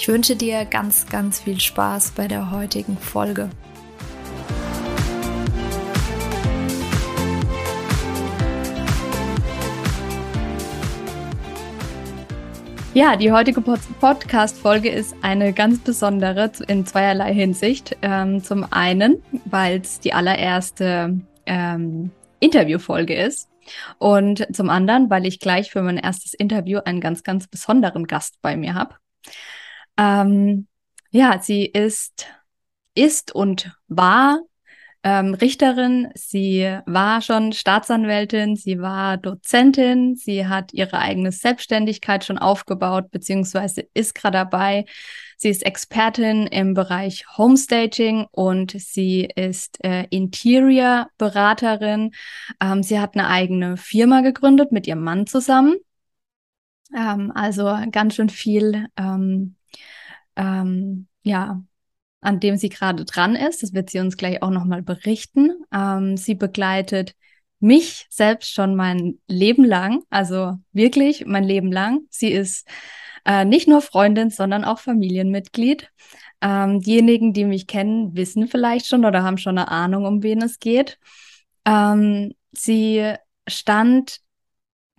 Ich wünsche dir ganz, ganz viel Spaß bei der heutigen Folge. Ja, die heutige Podcast-Folge ist eine ganz besondere in zweierlei Hinsicht. Ähm, zum einen, weil es die allererste ähm, Interviewfolge ist. Und zum anderen, weil ich gleich für mein erstes Interview einen ganz, ganz besonderen Gast bei mir habe. Ähm, ja, sie ist, ist und war ähm, Richterin, sie war schon Staatsanwältin, sie war Dozentin, sie hat ihre eigene Selbstständigkeit schon aufgebaut, beziehungsweise ist gerade dabei. Sie ist Expertin im Bereich Homestaging und sie ist äh, Interior-Beraterin. Ähm, sie hat eine eigene Firma gegründet mit ihrem Mann zusammen. Ähm, also ganz schön viel ähm, ähm, ja, an dem sie gerade dran ist. Das wird sie uns gleich auch nochmal berichten. Ähm, sie begleitet mich selbst schon mein Leben lang, also wirklich mein Leben lang. Sie ist äh, nicht nur Freundin, sondern auch Familienmitglied. Ähm, diejenigen, die mich kennen, wissen vielleicht schon oder haben schon eine Ahnung, um wen es geht. Ähm, sie stand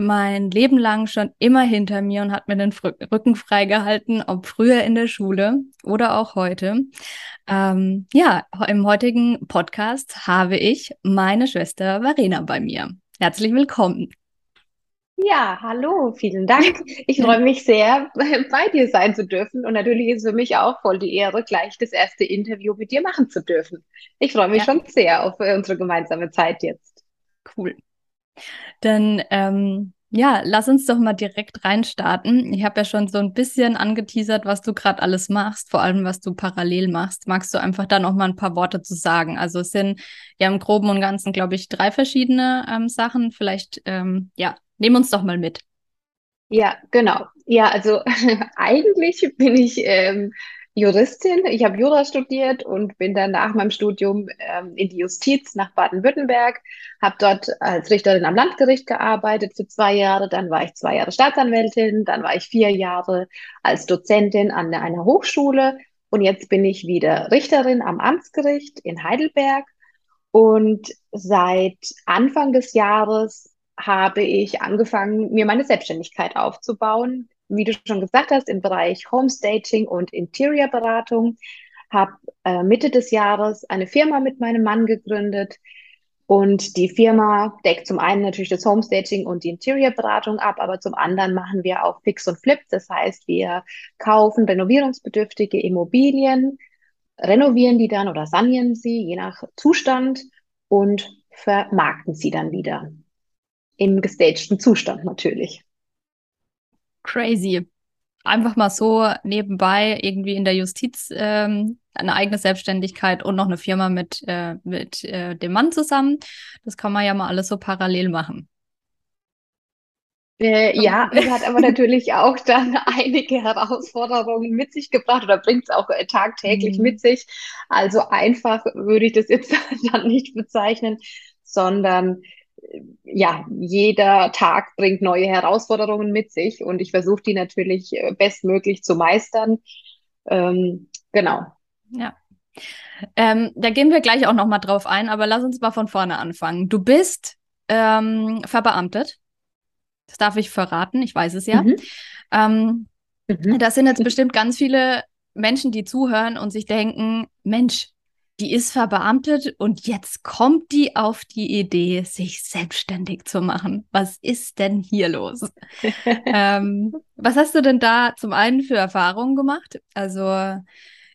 mein Leben lang schon immer hinter mir und hat mir den Rücken freigehalten, ob früher in der Schule oder auch heute. Ähm, ja, im heutigen Podcast habe ich meine Schwester Verena bei mir. Herzlich willkommen. Ja, hallo, vielen Dank. Ich freue mich sehr, bei dir sein zu dürfen. Und natürlich ist es für mich auch voll die Ehre, gleich das erste Interview mit dir machen zu dürfen. Ich freue mich ja. schon sehr auf unsere gemeinsame Zeit jetzt. Cool. Dann ähm, ja, lass uns doch mal direkt reinstarten. Ich habe ja schon so ein bisschen angeteasert, was du gerade alles machst, vor allem was du parallel machst. Magst du einfach da noch mal ein paar Worte zu sagen? Also es sind ja im Groben und Ganzen, glaube ich, drei verschiedene ähm, Sachen. Vielleicht, ähm, ja, nehmen uns doch mal mit. Ja, genau. Ja, also eigentlich bin ich ähm, Juristin. Ich habe Jura studiert und bin dann nach meinem Studium ähm, in die Justiz nach Baden-Württemberg, habe dort als Richterin am Landgericht gearbeitet für zwei Jahre, dann war ich zwei Jahre Staatsanwältin, dann war ich vier Jahre als Dozentin an einer Hochschule und jetzt bin ich wieder Richterin am Amtsgericht in Heidelberg. Und seit Anfang des Jahres habe ich angefangen, mir meine Selbstständigkeit aufzubauen wie du schon gesagt hast, im Bereich Homestaging und Interior-Beratung. Habe äh, Mitte des Jahres eine Firma mit meinem Mann gegründet. Und die Firma deckt zum einen natürlich das Homestaging und die Interior-Beratung ab, aber zum anderen machen wir auch Fix und Flip. Das heißt, wir kaufen renovierungsbedürftige Immobilien, renovieren die dann oder sanieren sie, je nach Zustand, und vermarkten sie dann wieder. Im gestagten Zustand natürlich. Crazy. Einfach mal so nebenbei irgendwie in der Justiz ähm, eine eigene Selbstständigkeit und noch eine Firma mit, äh, mit äh, dem Mann zusammen. Das kann man ja mal alles so parallel machen. Äh, ja, es hat aber natürlich auch dann einige Herausforderungen mit sich gebracht oder bringt es auch äh, tagtäglich mhm. mit sich. Also einfach würde ich das jetzt dann nicht bezeichnen, sondern ja, jeder Tag bringt neue Herausforderungen mit sich und ich versuche die natürlich äh, bestmöglich zu meistern. Ähm, genau. Ja. Ähm, da gehen wir gleich auch nochmal drauf ein, aber lass uns mal von vorne anfangen. Du bist ähm, verbeamtet. Das darf ich verraten, ich weiß es ja. Mhm. Ähm, mhm. Das sind jetzt bestimmt ganz viele Menschen, die zuhören und sich denken, Mensch, die ist verbeamtet und jetzt kommt die auf die Idee, sich selbstständig zu machen. Was ist denn hier los? ähm, was hast du denn da zum einen für Erfahrungen gemacht? Also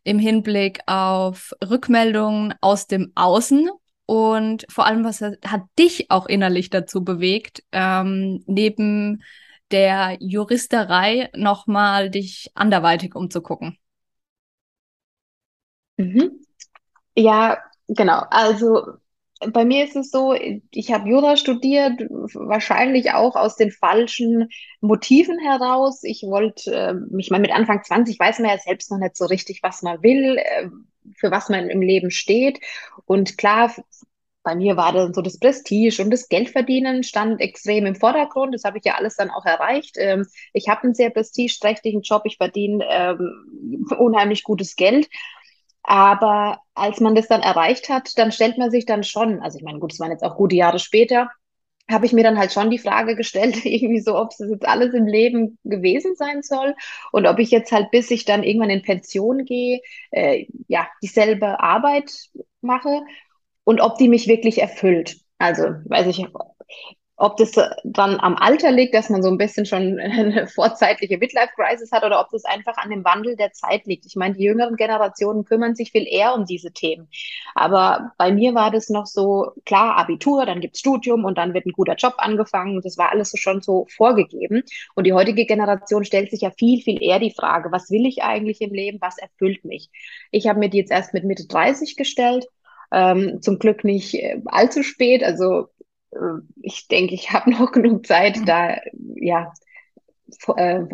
im Hinblick auf Rückmeldungen aus dem Außen und vor allem, was hat dich auch innerlich dazu bewegt, ähm, neben der Juristerei nochmal dich anderweitig umzugucken? Mhm. Ja, genau. Also bei mir ist es so, ich habe Jura studiert, wahrscheinlich auch aus den falschen Motiven heraus. Ich wollte äh, mich mal mit Anfang 20, weiß man ja selbst noch nicht so richtig, was man will, äh, für was man im Leben steht. Und klar, bei mir war dann so das Prestige und das Geldverdienen stand extrem im Vordergrund. Das habe ich ja alles dann auch erreicht. Ähm, ich habe einen sehr prestigeträchtigen Job. Ich verdiene ähm, unheimlich gutes Geld. Aber als man das dann erreicht hat, dann stellt man sich dann schon, also ich meine, gut, es waren jetzt auch gute Jahre später, habe ich mir dann halt schon die Frage gestellt, irgendwie so, ob es jetzt alles im Leben gewesen sein soll und ob ich jetzt halt, bis ich dann irgendwann in Pension gehe, äh, ja, dieselbe Arbeit mache und ob die mich wirklich erfüllt. Also, weiß ich, ob das dann am Alter liegt, dass man so ein bisschen schon eine vorzeitliche Midlife-Crisis hat oder ob das einfach an dem Wandel der Zeit liegt. Ich meine, die jüngeren Generationen kümmern sich viel eher um diese Themen. Aber bei mir war das noch so, klar, Abitur, dann gibt's Studium und dann wird ein guter Job angefangen. Das war alles so schon so vorgegeben. Und die heutige Generation stellt sich ja viel, viel eher die Frage, was will ich eigentlich im Leben, was erfüllt mich? Ich habe mir die jetzt erst mit Mitte 30 gestellt. Ähm, zum Glück nicht äh, allzu spät. Also ich denke, ich habe noch genug Zeit, mhm. da ja äh,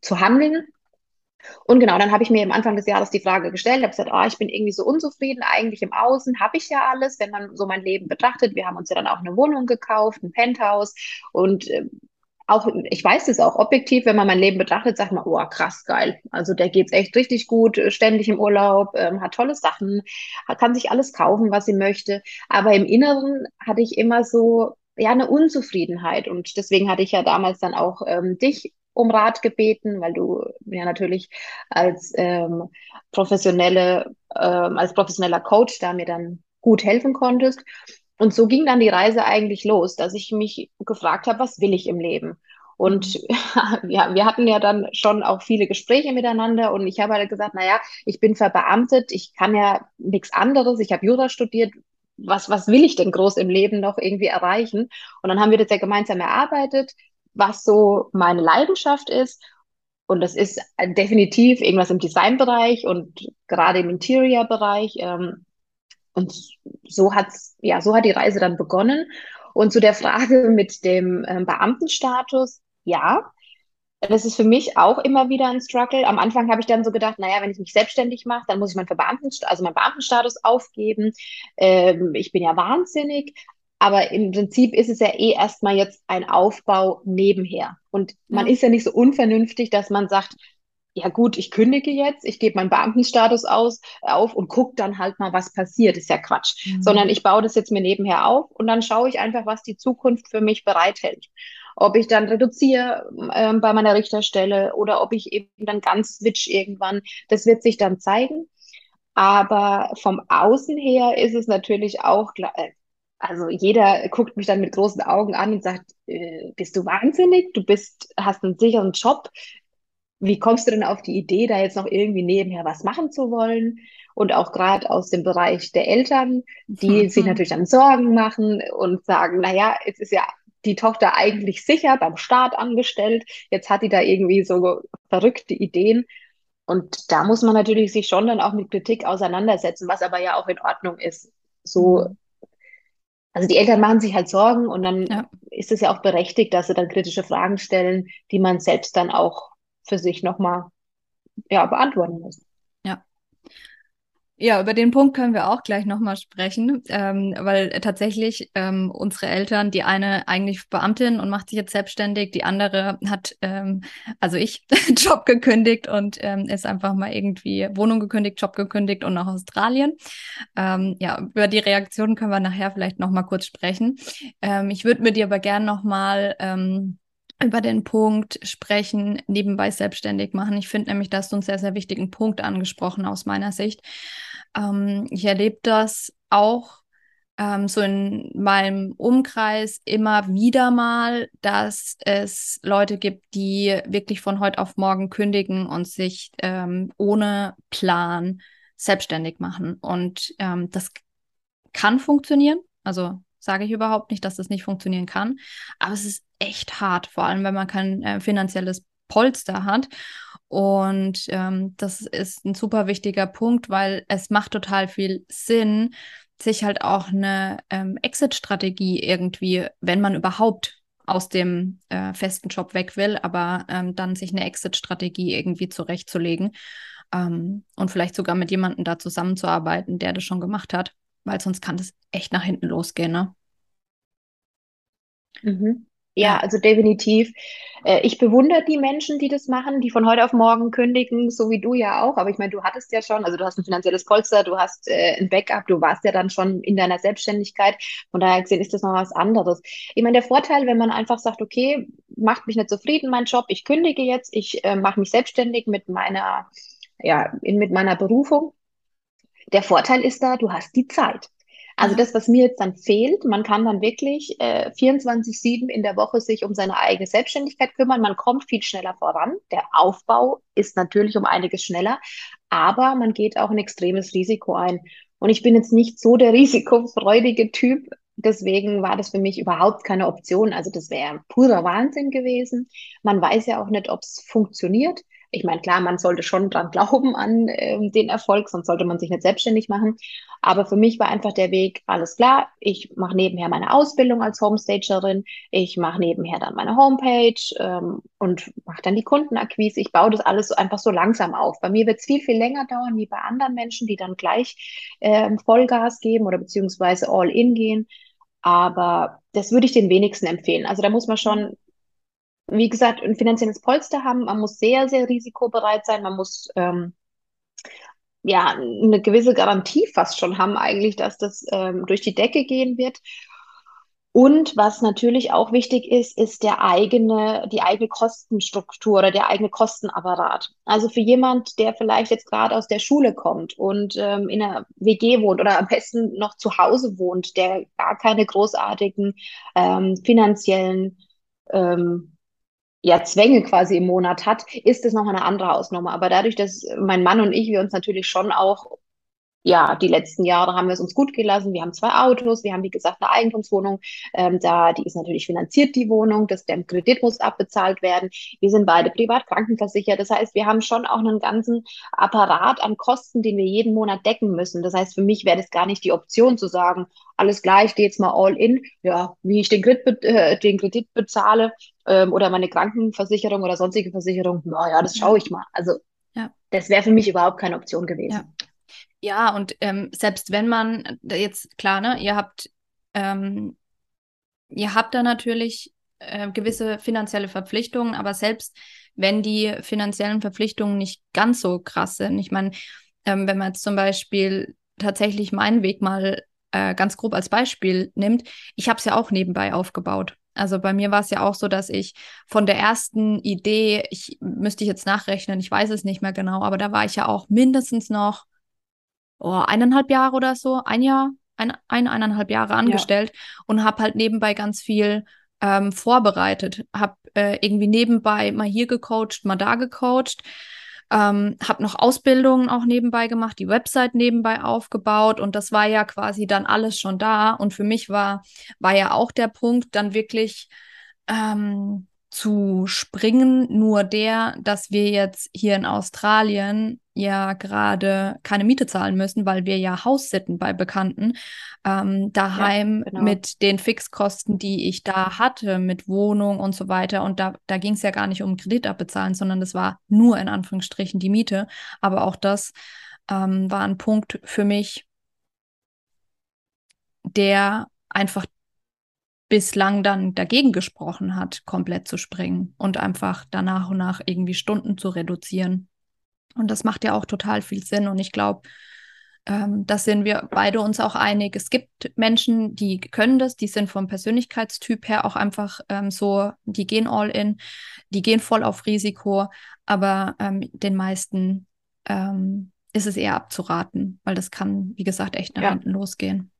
zu handeln. Und genau, dann habe ich mir am Anfang des Jahres die Frage gestellt, habe gesagt, oh, ich bin irgendwie so unzufrieden, eigentlich im Außen habe ich ja alles, wenn man so mein Leben betrachtet. Wir haben uns ja dann auch eine Wohnung gekauft, ein Penthouse und äh, auch, ich weiß es auch objektiv, wenn man mein Leben betrachtet, sagt man, oh, krass, geil. Also der geht's echt richtig gut, äh, ständig im Urlaub, ähm, hat tolle Sachen, kann sich alles kaufen, was sie möchte. Aber im Inneren hatte ich immer so, ja, eine Unzufriedenheit. Und deswegen hatte ich ja damals dann auch ähm, dich um Rat gebeten, weil du ja natürlich als ähm, professionelle, ähm, als professioneller Coach da mir dann gut helfen konntest. Und so ging dann die Reise eigentlich los, dass ich mich gefragt habe, was will ich im Leben? Und ja, wir hatten ja dann schon auch viele Gespräche miteinander und ich habe halt gesagt, naja, ich bin verbeamtet, ich kann ja nichts anderes, ich habe Jura studiert, was, was will ich denn groß im Leben noch irgendwie erreichen? Und dann haben wir das ja gemeinsam erarbeitet, was so meine Leidenschaft ist. Und das ist definitiv irgendwas im Designbereich und gerade im Interior-Bereich. Ähm, und so hat's, ja, so hat die Reise dann begonnen. Und zu der Frage mit dem ähm, Beamtenstatus, ja, das ist für mich auch immer wieder ein Struggle. Am Anfang habe ich dann so gedacht, naja, wenn ich mich selbstständig mache, dann muss ich meinen Beamten, also meinen Beamtenstatus aufgeben. Ähm, ich bin ja wahnsinnig. Aber im Prinzip ist es ja eh erstmal jetzt ein Aufbau nebenher. Und man ja. ist ja nicht so unvernünftig, dass man sagt, ja gut, ich kündige jetzt, ich gebe meinen Beamtenstatus aus, auf und gucke dann halt mal, was passiert. Ist ja Quatsch. Mhm. Sondern ich baue das jetzt mir nebenher auf und dann schaue ich einfach, was die Zukunft für mich bereithält. Ob ich dann reduziere äh, bei meiner Richterstelle oder ob ich eben dann ganz switch irgendwann, das wird sich dann zeigen. Aber vom Außen her ist es natürlich auch, äh, also jeder guckt mich dann mit großen Augen an und sagt, äh, bist du wahnsinnig? Du bist, hast einen sicheren Job, wie kommst du denn auf die Idee, da jetzt noch irgendwie nebenher was machen zu wollen? Und auch gerade aus dem Bereich der Eltern, die mhm. sich natürlich dann Sorgen machen und sagen, naja, jetzt ist ja die Tochter eigentlich sicher beim Staat angestellt, jetzt hat die da irgendwie so verrückte Ideen. Und da muss man natürlich sich schon dann auch mit Kritik auseinandersetzen, was aber ja auch in Ordnung ist. So, mhm. also die Eltern machen sich halt Sorgen und dann ja. ist es ja auch berechtigt, dass sie dann kritische Fragen stellen, die man selbst dann auch für sich nochmal ja, beantworten muss. Ja. Ja, über den Punkt können wir auch gleich nochmal sprechen, ähm, weil tatsächlich ähm, unsere Eltern, die eine eigentlich Beamtin und macht sich jetzt selbstständig, die andere hat, ähm, also ich, Job gekündigt und ähm, ist einfach mal irgendwie Wohnung gekündigt, Job gekündigt und nach Australien. Ähm, ja, über die Reaktionen können wir nachher vielleicht nochmal kurz sprechen. Ähm, ich würde mit dir aber gerne nochmal ähm, über den Punkt sprechen, nebenbei selbstständig machen. Ich finde nämlich, da hast du einen sehr, sehr wichtigen Punkt angesprochen aus meiner Sicht. Ähm, ich erlebe das auch ähm, so in meinem Umkreis immer wieder mal, dass es Leute gibt, die wirklich von heute auf morgen kündigen und sich ähm, ohne Plan selbstständig machen. Und ähm, das kann funktionieren. Also sage ich überhaupt nicht, dass das nicht funktionieren kann. Aber es ist echt hart, vor allem wenn man kein äh, finanzielles Polster hat. Und ähm, das ist ein super wichtiger Punkt, weil es macht total viel Sinn, sich halt auch eine ähm, Exit-Strategie irgendwie, wenn man überhaupt aus dem äh, festen Job weg will, aber ähm, dann sich eine Exit-Strategie irgendwie zurechtzulegen ähm, und vielleicht sogar mit jemandem da zusammenzuarbeiten, der das schon gemacht hat, weil sonst kann das echt nach hinten losgehen, ne? Mhm. Ja, also definitiv. Äh, ich bewundere die Menschen, die das machen, die von heute auf morgen kündigen, so wie du ja auch. Aber ich meine, du hattest ja schon, also du hast ein finanzielles Polster, du hast äh, ein Backup, du warst ja dann schon in deiner Selbstständigkeit. Von daher gesehen ist das noch was anderes. Ich meine, der Vorteil, wenn man einfach sagt, okay, macht mich nicht zufrieden, mein Job, ich kündige jetzt, ich äh, mache mich selbstständig mit meiner, ja, in, mit meiner Berufung. Der Vorteil ist da, du hast die Zeit. Also das, was mir jetzt dann fehlt, man kann dann wirklich äh, 24-7 in der Woche sich um seine eigene Selbstständigkeit kümmern. Man kommt viel schneller voran. Der Aufbau ist natürlich um einiges schneller, aber man geht auch ein extremes Risiko ein. Und ich bin jetzt nicht so der risikofreudige Typ. Deswegen war das für mich überhaupt keine Option. Also das wäre purer Wahnsinn gewesen. Man weiß ja auch nicht, ob es funktioniert. Ich meine, klar, man sollte schon dran glauben an äh, den Erfolg, sonst sollte man sich nicht selbstständig machen. Aber für mich war einfach der Weg, alles klar, ich mache nebenher meine Ausbildung als Homestagerin, ich mache nebenher dann meine Homepage ähm, und mache dann die Kundenakquise. Ich baue das alles einfach so langsam auf. Bei mir wird es viel, viel länger dauern, wie bei anderen Menschen, die dann gleich äh, Vollgas geben oder beziehungsweise all in gehen. Aber das würde ich den wenigsten empfehlen. Also da muss man schon wie gesagt, ein finanzielles Polster haben. Man muss sehr, sehr risikobereit sein. Man muss ähm, ja eine gewisse Garantie fast schon haben, eigentlich, dass das ähm, durch die Decke gehen wird. Und was natürlich auch wichtig ist, ist der eigene, die eigene Kostenstruktur oder der eigene Kostenapparat. Also für jemand, der vielleicht jetzt gerade aus der Schule kommt und ähm, in einer WG wohnt oder am besten noch zu Hause wohnt, der gar keine großartigen ähm, finanziellen ähm, ja, Zwänge quasi im Monat hat, ist es noch eine andere Ausnahme. Aber dadurch, dass mein Mann und ich, wir uns natürlich schon auch ja, die letzten Jahre haben wir es uns gut gelassen. Wir haben zwei Autos, wir haben, wie gesagt, eine Eigentumswohnung. Ähm, da, die ist natürlich finanziert, die Wohnung. Das, der Kredit muss abbezahlt werden. Wir sind beide privat krankenversichert. Das heißt, wir haben schon auch einen ganzen Apparat an Kosten, den wir jeden Monat decken müssen. Das heißt, für mich wäre das gar nicht die Option zu sagen, alles gleich, gehe jetzt mal all in. Ja, wie ich den Kredit, äh, den Kredit bezahle ähm, oder meine Krankenversicherung oder sonstige Versicherung, naja, das schaue ich mal. Also, ja. das wäre für mich überhaupt keine Option gewesen. Ja. Ja, und ähm, selbst wenn man jetzt, klar, ne, ihr habt, ähm, ihr habt da natürlich äh, gewisse finanzielle Verpflichtungen, aber selbst wenn die finanziellen Verpflichtungen nicht ganz so krass sind, ich meine, ähm, wenn man jetzt zum Beispiel tatsächlich meinen Weg mal äh, ganz grob als Beispiel nimmt, ich habe es ja auch nebenbei aufgebaut. Also bei mir war es ja auch so, dass ich von der ersten Idee, ich müsste ich jetzt nachrechnen, ich weiß es nicht mehr genau, aber da war ich ja auch mindestens noch oh, eineinhalb Jahre oder so, ein Jahr, ein, ein eineinhalb Jahre angestellt ja. und habe halt nebenbei ganz viel ähm, vorbereitet. Habe äh, irgendwie nebenbei mal hier gecoacht, mal da gecoacht. Ähm, habe noch Ausbildungen auch nebenbei gemacht, die Website nebenbei aufgebaut und das war ja quasi dann alles schon da. Und für mich war, war ja auch der Punkt, dann wirklich ähm, zu springen, nur der, dass wir jetzt hier in Australien ja gerade keine Miete zahlen müssen, weil wir ja Haus sitten bei Bekannten ähm, daheim ja, genau. mit den Fixkosten, die ich da hatte, mit Wohnung und so weiter. Und da, da ging es ja gar nicht um Kredit abbezahlen, sondern das war nur in Anführungsstrichen die Miete. Aber auch das ähm, war ein Punkt für mich, der einfach bislang dann dagegen gesprochen hat, komplett zu springen und einfach danach und nach irgendwie Stunden zu reduzieren. Und das macht ja auch total viel Sinn. Und ich glaube, ähm, da sind wir beide uns auch einig. Es gibt Menschen, die können das, die sind vom Persönlichkeitstyp her auch einfach ähm, so, die gehen all in, die gehen voll auf Risiko, aber ähm, den meisten ähm, ist es eher abzuraten, weil das kann, wie gesagt, echt nach ja. hinten losgehen.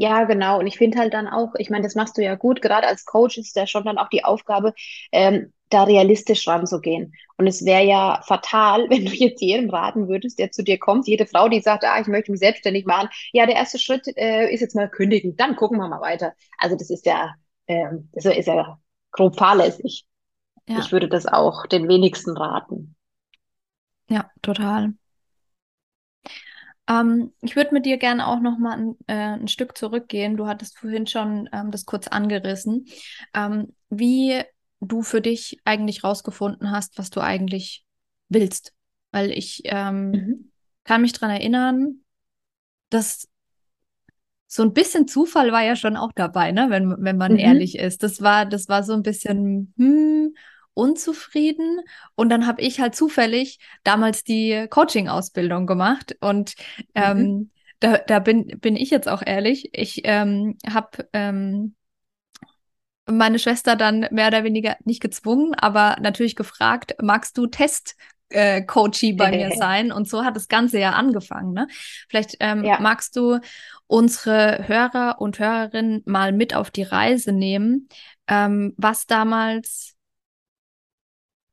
Ja, genau. Und ich finde halt dann auch, ich meine, das machst du ja gut, gerade als Coach ist ja schon dann auch die Aufgabe, ähm, da realistisch ranzugehen. Und es wäre ja fatal, wenn du jetzt jedem raten würdest, der zu dir kommt, jede Frau, die sagt, ah, ich möchte mich selbstständig machen, ja, der erste Schritt äh, ist jetzt mal kündigen, dann gucken wir mal weiter. Also das ist ja, ähm, das ist ja grob fahrlässig. ja. ich würde das auch den wenigsten raten. Ja, total. Ähm, ich würde mit dir gerne auch noch mal ein, äh, ein, Stück zurückgehen. Du hattest vorhin schon ähm, das kurz angerissen, ähm, wie du für dich eigentlich rausgefunden hast, was du eigentlich willst. Weil ich ähm, mhm. kann mich daran erinnern, dass so ein bisschen Zufall war ja schon auch dabei, ne? wenn, wenn man mhm. ehrlich ist. Das war, das war so ein bisschen, hm, unzufrieden. Und dann habe ich halt zufällig damals die Coaching-Ausbildung gemacht. Und ähm, mhm. da, da bin, bin ich jetzt auch ehrlich. Ich ähm, habe ähm, meine Schwester dann mehr oder weniger nicht gezwungen, aber natürlich gefragt, magst du Test äh, Coachie bei mir sein. Und so hat das Ganze ja angefangen. Ne? Vielleicht ähm, ja. magst du unsere Hörer und Hörerinnen mal mit auf die Reise nehmen, ähm, was damals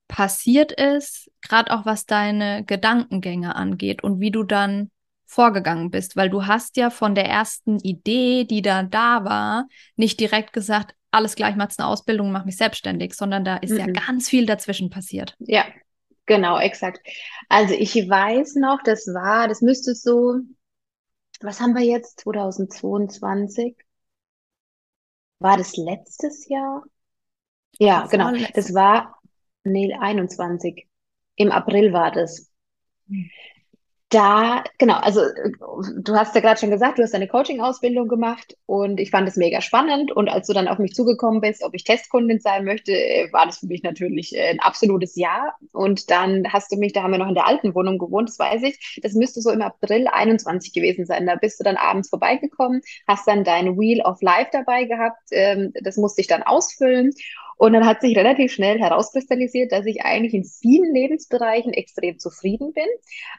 passiert ist, gerade auch was deine Gedankengänge angeht und wie du dann vorgegangen bist, weil du hast ja von der ersten Idee, die da da war, nicht direkt gesagt, alles gleich machst eine Ausbildung, mach mich selbstständig, sondern da ist mhm. ja ganz viel dazwischen passiert. Ja, genau, exakt. Also ich weiß noch, das war, das müsste so, was haben wir jetzt, 2022? War das letztes Jahr? Ja, genau. Das war nee, 21. Im April war das. Da, genau, also du hast ja gerade schon gesagt, du hast eine Coaching-Ausbildung gemacht und ich fand es mega spannend. Und als du dann auf mich zugekommen bist, ob ich Testkundin sein möchte, war das für mich natürlich äh, ein absolutes Ja. Und dann hast du mich, da haben wir noch in der alten Wohnung gewohnt, das weiß ich, das müsste so im April 21 gewesen sein. Da bist du dann abends vorbeigekommen, hast dann dein Wheel of Life dabei gehabt, ähm, das musste ich dann ausfüllen. Und dann hat sich relativ schnell herauskristallisiert, dass ich eigentlich in vielen Lebensbereichen extrem zufrieden bin,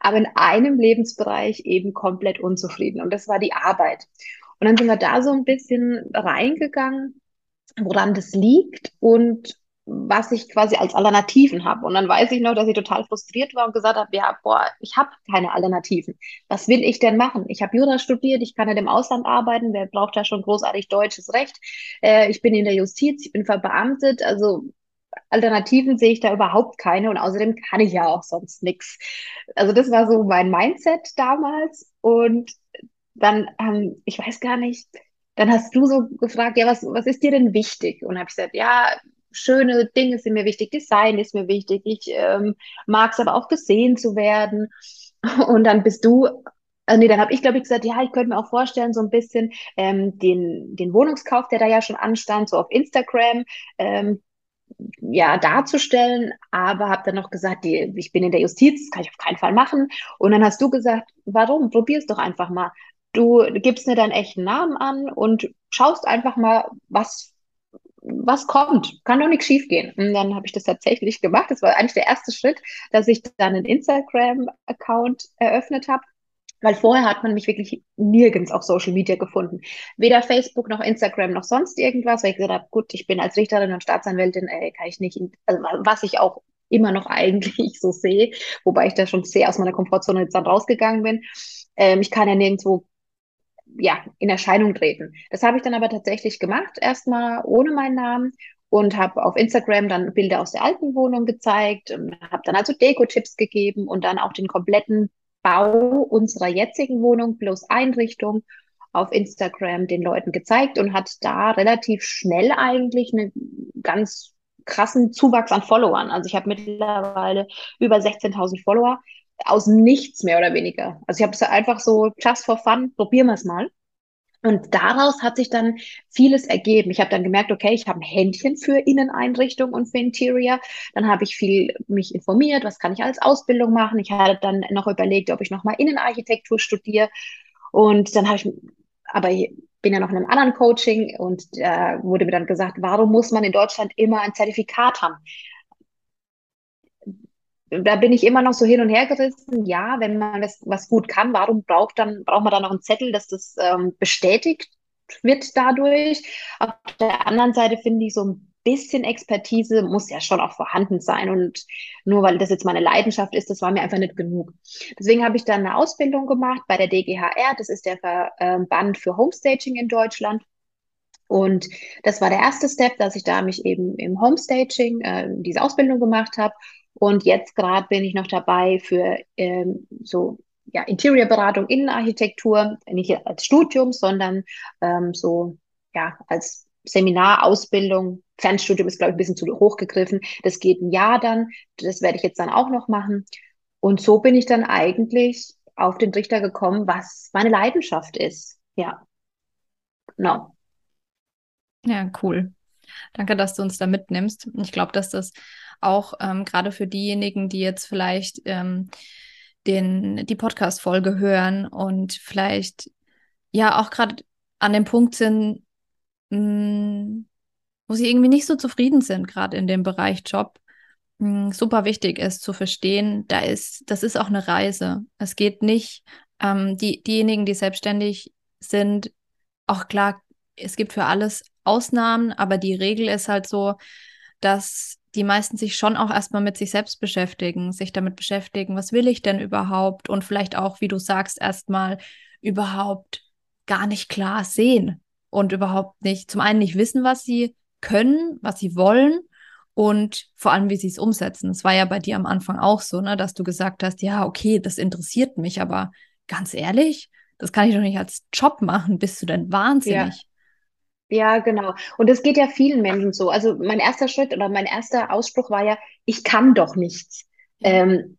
aber in einem Lebensbereich eben komplett unzufrieden. Und das war die Arbeit. Und dann sind wir da so ein bisschen reingegangen, woran das liegt und was ich quasi als Alternativen habe. Und dann weiß ich noch, dass ich total frustriert war und gesagt habe, ja, boah, ich habe keine Alternativen. Was will ich denn machen? Ich habe Jura studiert, ich kann ja im Ausland arbeiten, wer braucht da schon großartig deutsches Recht? Äh, ich bin in der Justiz, ich bin verbeamtet, also Alternativen sehe ich da überhaupt keine und außerdem kann ich ja auch sonst nichts. Also das war so mein Mindset damals und dann, ähm, ich weiß gar nicht, dann hast du so gefragt, ja, was, was ist dir denn wichtig? Und habe ich gesagt, ja, schöne Dinge sind mir wichtig, Design ist mir wichtig, ich ähm, mag es aber auch gesehen zu werden. Und dann bist du, äh, nee, dann habe ich, glaube ich, gesagt, ja, ich könnte mir auch vorstellen, so ein bisschen ähm, den, den Wohnungskauf, der da ja schon anstand, so auf Instagram, ähm, ja, darzustellen, aber habe dann noch gesagt, die, ich bin in der Justiz, das kann ich auf keinen Fall machen. Und dann hast du gesagt, warum? Probier es doch einfach mal. Du gibst mir deinen echten Namen an und schaust einfach mal, was was kommt, kann doch nichts schiefgehen. Und dann habe ich das tatsächlich gemacht. Das war eigentlich der erste Schritt, dass ich dann einen Instagram-Account eröffnet habe. Weil vorher hat man mich wirklich nirgends auf Social Media gefunden. Weder Facebook noch Instagram noch sonst irgendwas, weil ich gesagt habe, gut, ich bin als Richterin und Staatsanwältin, äh, kann ich nicht, also was ich auch immer noch eigentlich so sehe, wobei ich da schon sehr aus meiner Komfortzone jetzt dann rausgegangen bin. Ähm, ich kann ja nirgendwo ja, in Erscheinung treten. Das habe ich dann aber tatsächlich gemacht, erstmal ohne meinen Namen und habe auf Instagram dann Bilder aus der alten Wohnung gezeigt, habe dann also Deko-Tipps gegeben und dann auch den kompletten Bau unserer jetzigen Wohnung plus Einrichtung auf Instagram den Leuten gezeigt und hat da relativ schnell eigentlich einen ganz krassen Zuwachs an Followern. Also ich habe mittlerweile über 16.000 Follower aus nichts mehr oder weniger. Also ich habe es einfach so just for fun, probieren wir es mal. Und daraus hat sich dann vieles ergeben. Ich habe dann gemerkt, okay, ich habe ein Händchen für Inneneinrichtung und für Interior. Dann habe ich viel mich informiert, was kann ich als Ausbildung machen. Ich hatte dann noch überlegt, ob ich nochmal Innenarchitektur studiere. Und dann habe ich, aber ich bin ja noch in einem anderen Coaching und da wurde mir dann gesagt, warum muss man in Deutschland immer ein Zertifikat haben? Da bin ich immer noch so hin und her gerissen. Ja, wenn man was, was gut kann, warum braucht dann braucht man dann noch einen Zettel, dass das ähm, bestätigt wird dadurch? Auf der anderen Seite finde ich so ein bisschen Expertise muss ja schon auch vorhanden sein und nur weil das jetzt meine Leidenschaft ist, das war mir einfach nicht genug. Deswegen habe ich dann eine Ausbildung gemacht bei der DGHR. Das ist der Verband für Homestaging in Deutschland Und das war der erste Step, dass ich da mich eben im Homestaging äh, diese Ausbildung gemacht habe. Und jetzt gerade bin ich noch dabei für ähm, so ja, Interior-Beratung, Innenarchitektur, nicht als Studium, sondern ähm, so ja als Seminarausbildung. Fernstudium ist, glaube ich, ein bisschen zu hoch gegriffen. Das geht ein Jahr dann. Das werde ich jetzt dann auch noch machen. Und so bin ich dann eigentlich auf den Trichter gekommen, was meine Leidenschaft ist. Ja. Genau. Ja, cool. Danke, dass du uns da mitnimmst. Ich glaube, dass das auch ähm, gerade für diejenigen, die jetzt vielleicht ähm, den, die Podcast-Folge hören und vielleicht ja auch gerade an dem Punkt sind, mh, mm, wo sie irgendwie nicht so zufrieden sind, gerade in dem Bereich Job, mm, super wichtig ist zu verstehen, da ist, das ist auch eine Reise. Es geht nicht, ähm, die, diejenigen, die selbstständig sind, auch klar, es gibt für alles Ausnahmen, aber die Regel ist halt so, dass die meisten sich schon auch erstmal mit sich selbst beschäftigen, sich damit beschäftigen, was will ich denn überhaupt und vielleicht auch, wie du sagst, erstmal überhaupt gar nicht klar sehen und überhaupt nicht, zum einen nicht wissen, was sie können, was sie wollen und vor allem, wie sie es umsetzen. Es war ja bei dir am Anfang auch so, ne, dass du gesagt hast, ja, okay, das interessiert mich, aber ganz ehrlich, das kann ich doch nicht als Job machen. Bist du denn wahnsinnig? Ja. Ja, genau. Und das geht ja vielen Menschen so. Also mein erster Schritt oder mein erster Ausspruch war ja, ich kann doch nichts. Ähm,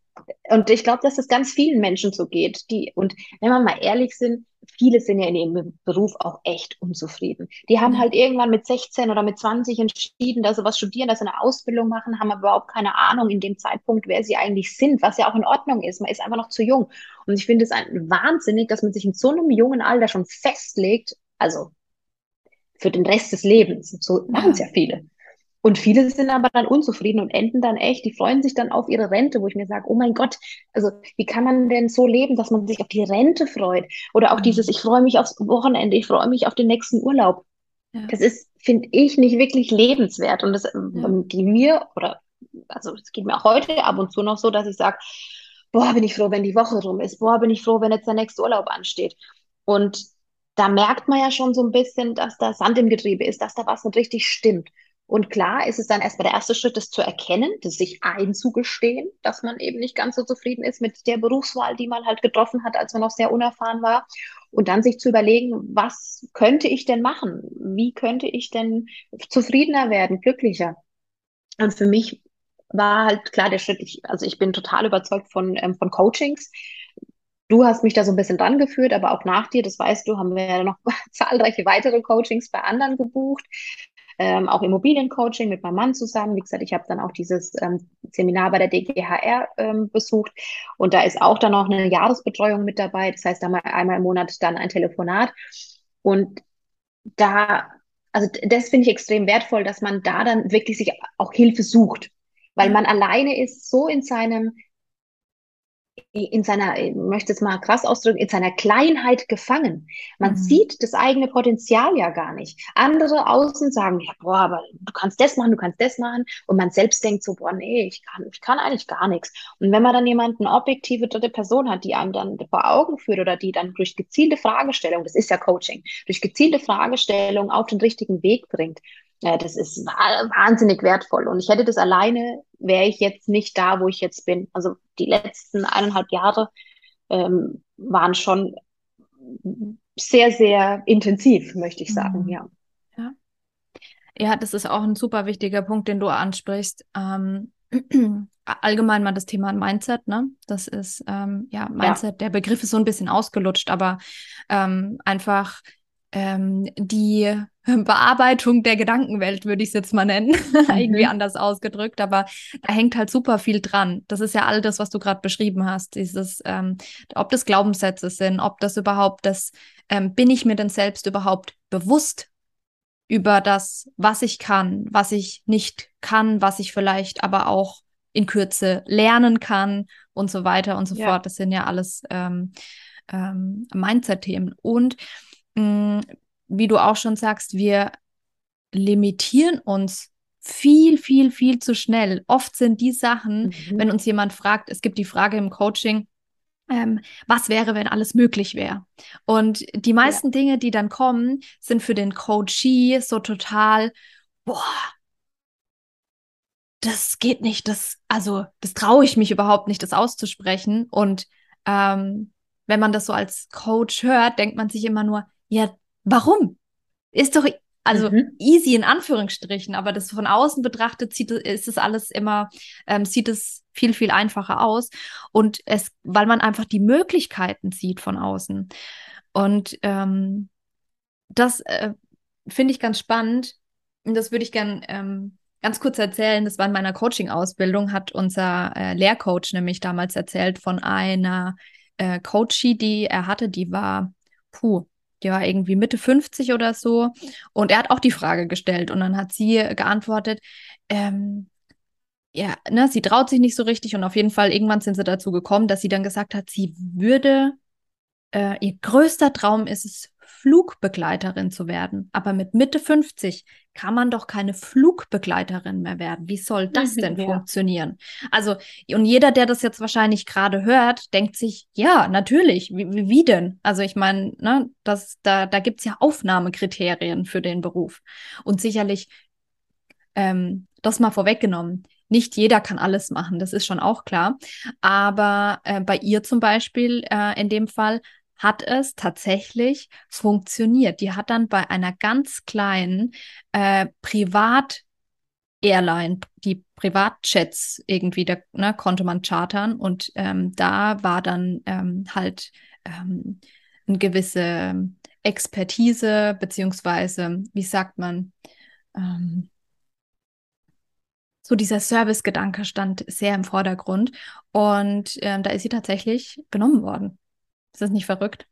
und ich glaube, dass das ganz vielen Menschen so geht. Die, und wenn wir mal ehrlich sind, viele sind ja in ihrem Beruf auch echt unzufrieden. Die haben halt irgendwann mit 16 oder mit 20 entschieden, dass sie was studieren, dass sie eine Ausbildung machen, haben aber überhaupt keine Ahnung in dem Zeitpunkt, wer sie eigentlich sind, was ja auch in Ordnung ist. Man ist einfach noch zu jung. Und ich finde es wahnsinnig, dass man sich in so einem jungen Alter schon festlegt, also für den Rest des Lebens. So machen es ja viele. Und viele sind aber dann unzufrieden und enden dann echt, die freuen sich dann auf ihre Rente, wo ich mir sage, oh mein Gott, also wie kann man denn so leben, dass man sich auf die Rente freut? Oder auch dieses, ich freue mich aufs Wochenende, ich freue mich auf den nächsten Urlaub. Ja. Das ist, finde ich, nicht wirklich lebenswert. Und das ja. Ähm, die mir, oder also es geht mir auch heute ab und zu noch so, dass ich sage, boah, bin ich froh, wenn die Woche rum ist, boah, bin ich froh, wenn jetzt der nächste Urlaub ansteht. Und da merkt man ja schon so ein bisschen, dass da Sand im Getriebe ist, dass da was nicht richtig stimmt. Und klar ist es dann erstmal der erste Schritt, das zu erkennen, das sich einzugestehen, dass man eben nicht ganz so zufrieden ist mit der Berufswahl, die man halt getroffen hat, als man noch sehr unerfahren war. Und dann sich zu überlegen, was könnte ich denn machen? Wie könnte ich denn zufriedener werden, glücklicher? Und für mich war halt klar der Schritt, ich, also ich bin total überzeugt von, ähm, von Coachings. Du hast mich da so ein bisschen dran geführt, aber auch nach dir, das weißt du, haben wir ja noch zahlreiche weitere Coachings bei anderen gebucht. Ähm, auch Immobiliencoaching mit meinem Mann zusammen. Wie gesagt, ich habe dann auch dieses ähm, Seminar bei der DGHR ähm, besucht. Und da ist auch dann noch eine Jahresbetreuung mit dabei. Das heißt, einmal, einmal im Monat dann ein Telefonat. Und da, also das finde ich extrem wertvoll, dass man da dann wirklich sich auch Hilfe sucht, weil man alleine ist so in seinem in seiner, ich möchte es mal krass ausdrücken, in seiner Kleinheit gefangen. Man mhm. sieht das eigene Potenzial ja gar nicht. Andere außen sagen, ja, boah, aber du kannst das machen, du kannst das machen. Und man selbst denkt so, boah, nee, ich kann, ich kann eigentlich gar nichts. Und wenn man dann jemanden objektive dritte Person hat, die einem dann vor Augen führt oder die dann durch gezielte Fragestellung, das ist ja Coaching, durch gezielte Fragestellung auf den richtigen Weg bringt, ja, das ist wahnsinnig wertvoll. Und ich hätte das alleine, wäre ich jetzt nicht da, wo ich jetzt bin. Also die letzten eineinhalb Jahre ähm, waren schon sehr, sehr intensiv, möchte ich sagen, mhm. ja. ja. Ja, das ist auch ein super wichtiger Punkt, den du ansprichst. Ähm, allgemein mal das Thema Mindset, ne? Das ist, ähm, ja, Mindset, ja. der Begriff ist so ein bisschen ausgelutscht, aber ähm, einfach ähm, die Bearbeitung der Gedankenwelt, würde ich es jetzt mal nennen, mhm. irgendwie anders ausgedrückt, aber da hängt halt super viel dran. Das ist ja all das, was du gerade beschrieben hast, dieses, ähm, ob das Glaubenssätze sind, ob das überhaupt das, ähm, bin ich mir denn selbst überhaupt bewusst über das, was ich kann, was ich nicht kann, was ich vielleicht aber auch in Kürze lernen kann und so weiter und so ja. fort. Das sind ja alles ähm, ähm, Mindset-Themen. Und mh, wie du auch schon sagst, wir limitieren uns viel, viel, viel zu schnell. Oft sind die Sachen, mhm. wenn uns jemand fragt, es gibt die Frage im Coaching, ähm, was wäre, wenn alles möglich wäre. Und die meisten ja. Dinge, die dann kommen, sind für den Coachee so total, boah, das geht nicht, das, also, das traue ich mich überhaupt nicht, das auszusprechen. Und ähm, wenn man das so als Coach hört, denkt man sich immer nur, ja, warum? Ist doch also mhm. easy in Anführungsstrichen, aber das von außen betrachtet sieht, ist es alles immer, ähm, sieht es viel, viel einfacher aus. Und es, weil man einfach die Möglichkeiten sieht von außen. Und ähm, das äh, finde ich ganz spannend. Und das würde ich gern ähm, ganz kurz erzählen. Das war in meiner Coaching-Ausbildung, hat unser äh, Lehrcoach nämlich damals erzählt von einer äh, Coachie, die er hatte, die war, puh, die war irgendwie Mitte 50 oder so. Und er hat auch die Frage gestellt und dann hat sie geantwortet, ähm, ja, ne, sie traut sich nicht so richtig und auf jeden Fall irgendwann sind sie dazu gekommen, dass sie dann gesagt hat, sie würde, äh, ihr größter Traum ist es, Flugbegleiterin zu werden. Aber mit Mitte 50 kann man doch keine Flugbegleiterin mehr werden. Wie soll das mhm, denn ja. funktionieren? Also, und jeder, der das jetzt wahrscheinlich gerade hört, denkt sich, ja, natürlich, wie, wie denn? Also ich meine, ne, das, da, da gibt es ja Aufnahmekriterien für den Beruf. Und sicherlich, ähm, das mal vorweggenommen, nicht jeder kann alles machen, das ist schon auch klar. Aber äh, bei ihr zum Beispiel äh, in dem Fall hat es tatsächlich funktioniert. Die hat dann bei einer ganz kleinen äh, Privat- Airline, die Privatjets irgendwie, da ne, konnte man chartern und ähm, da war dann ähm, halt ähm, eine gewisse Expertise, beziehungsweise, wie sagt man, ähm, so dieser Servicegedanke stand sehr im Vordergrund und ähm, da ist sie tatsächlich genommen worden. Ist das nicht verrückt?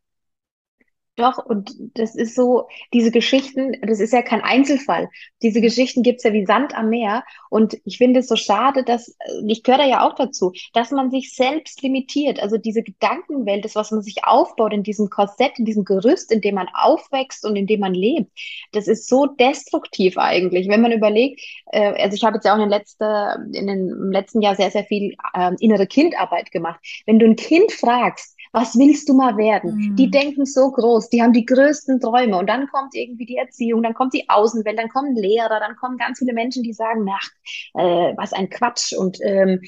Doch, und das ist so, diese Geschichten, das ist ja kein Einzelfall. Diese Geschichten gibt's ja wie Sand am Meer. Und ich finde es so schade, dass, ich gehöre da ja auch dazu, dass man sich selbst limitiert. Also diese Gedankenwelt, das, was man sich aufbaut in diesem Korsett, in diesem Gerüst, in dem man aufwächst und in dem man lebt, das ist so destruktiv eigentlich. Wenn man überlegt, äh, also ich habe jetzt ja auch in, letzter, in den, im letzten Jahr sehr, sehr viel äh, innere Kindarbeit gemacht. Wenn du ein Kind fragst, was willst du mal werden? Mhm. Die denken so groß, die haben die größten Träume und dann kommt irgendwie die Erziehung, dann kommt die Außenwelt, dann kommen Lehrer, dann kommen ganz viele Menschen, die sagen, ach, äh, was ein Quatsch und ähm,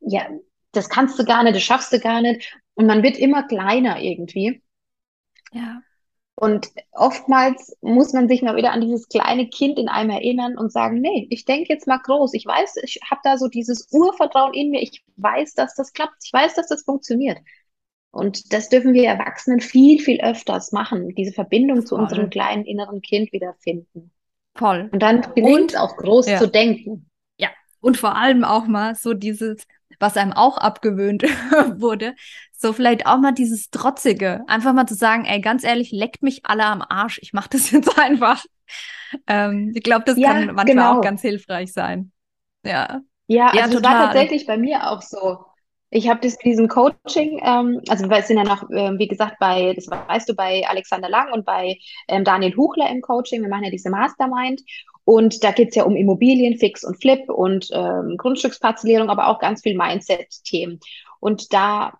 ja, das kannst du gar nicht, das schaffst du gar nicht und man wird immer kleiner irgendwie. Ja. Und oftmals muss man sich mal wieder an dieses kleine Kind in einem erinnern und sagen, nee, ich denke jetzt mal groß. Ich weiß, ich habe da so dieses Urvertrauen in mir. Ich weiß, dass das klappt. Ich weiß, dass das funktioniert. Und das dürfen wir Erwachsenen viel, viel öfters machen, diese Verbindung Voll. zu unserem kleinen inneren Kind wiederfinden. Voll. Und dann gelingt es auch groß ja. zu denken. Ja, und vor allem auch mal so dieses, was einem auch abgewöhnt wurde, so vielleicht auch mal dieses Trotzige. Einfach mal zu sagen, ey, ganz ehrlich, leckt mich alle am Arsch. Ich mache das jetzt einfach. Ähm, ich glaube, das ja, kann manchmal genau. auch ganz hilfreich sein. Ja. Ja, ja also total. das war tatsächlich bei mir auch so. Ich habe das diesen Coaching, ähm, also wir sind ja noch, äh, wie gesagt, bei, das weißt du, bei Alexander Lang und bei ähm, Daniel Huchler im Coaching. Wir machen ja diese Mastermind. Und da geht's ja um Immobilien, Fix und Flip und ähm, Grundstücksparzellierung, aber auch ganz viel Mindset-Themen. Und da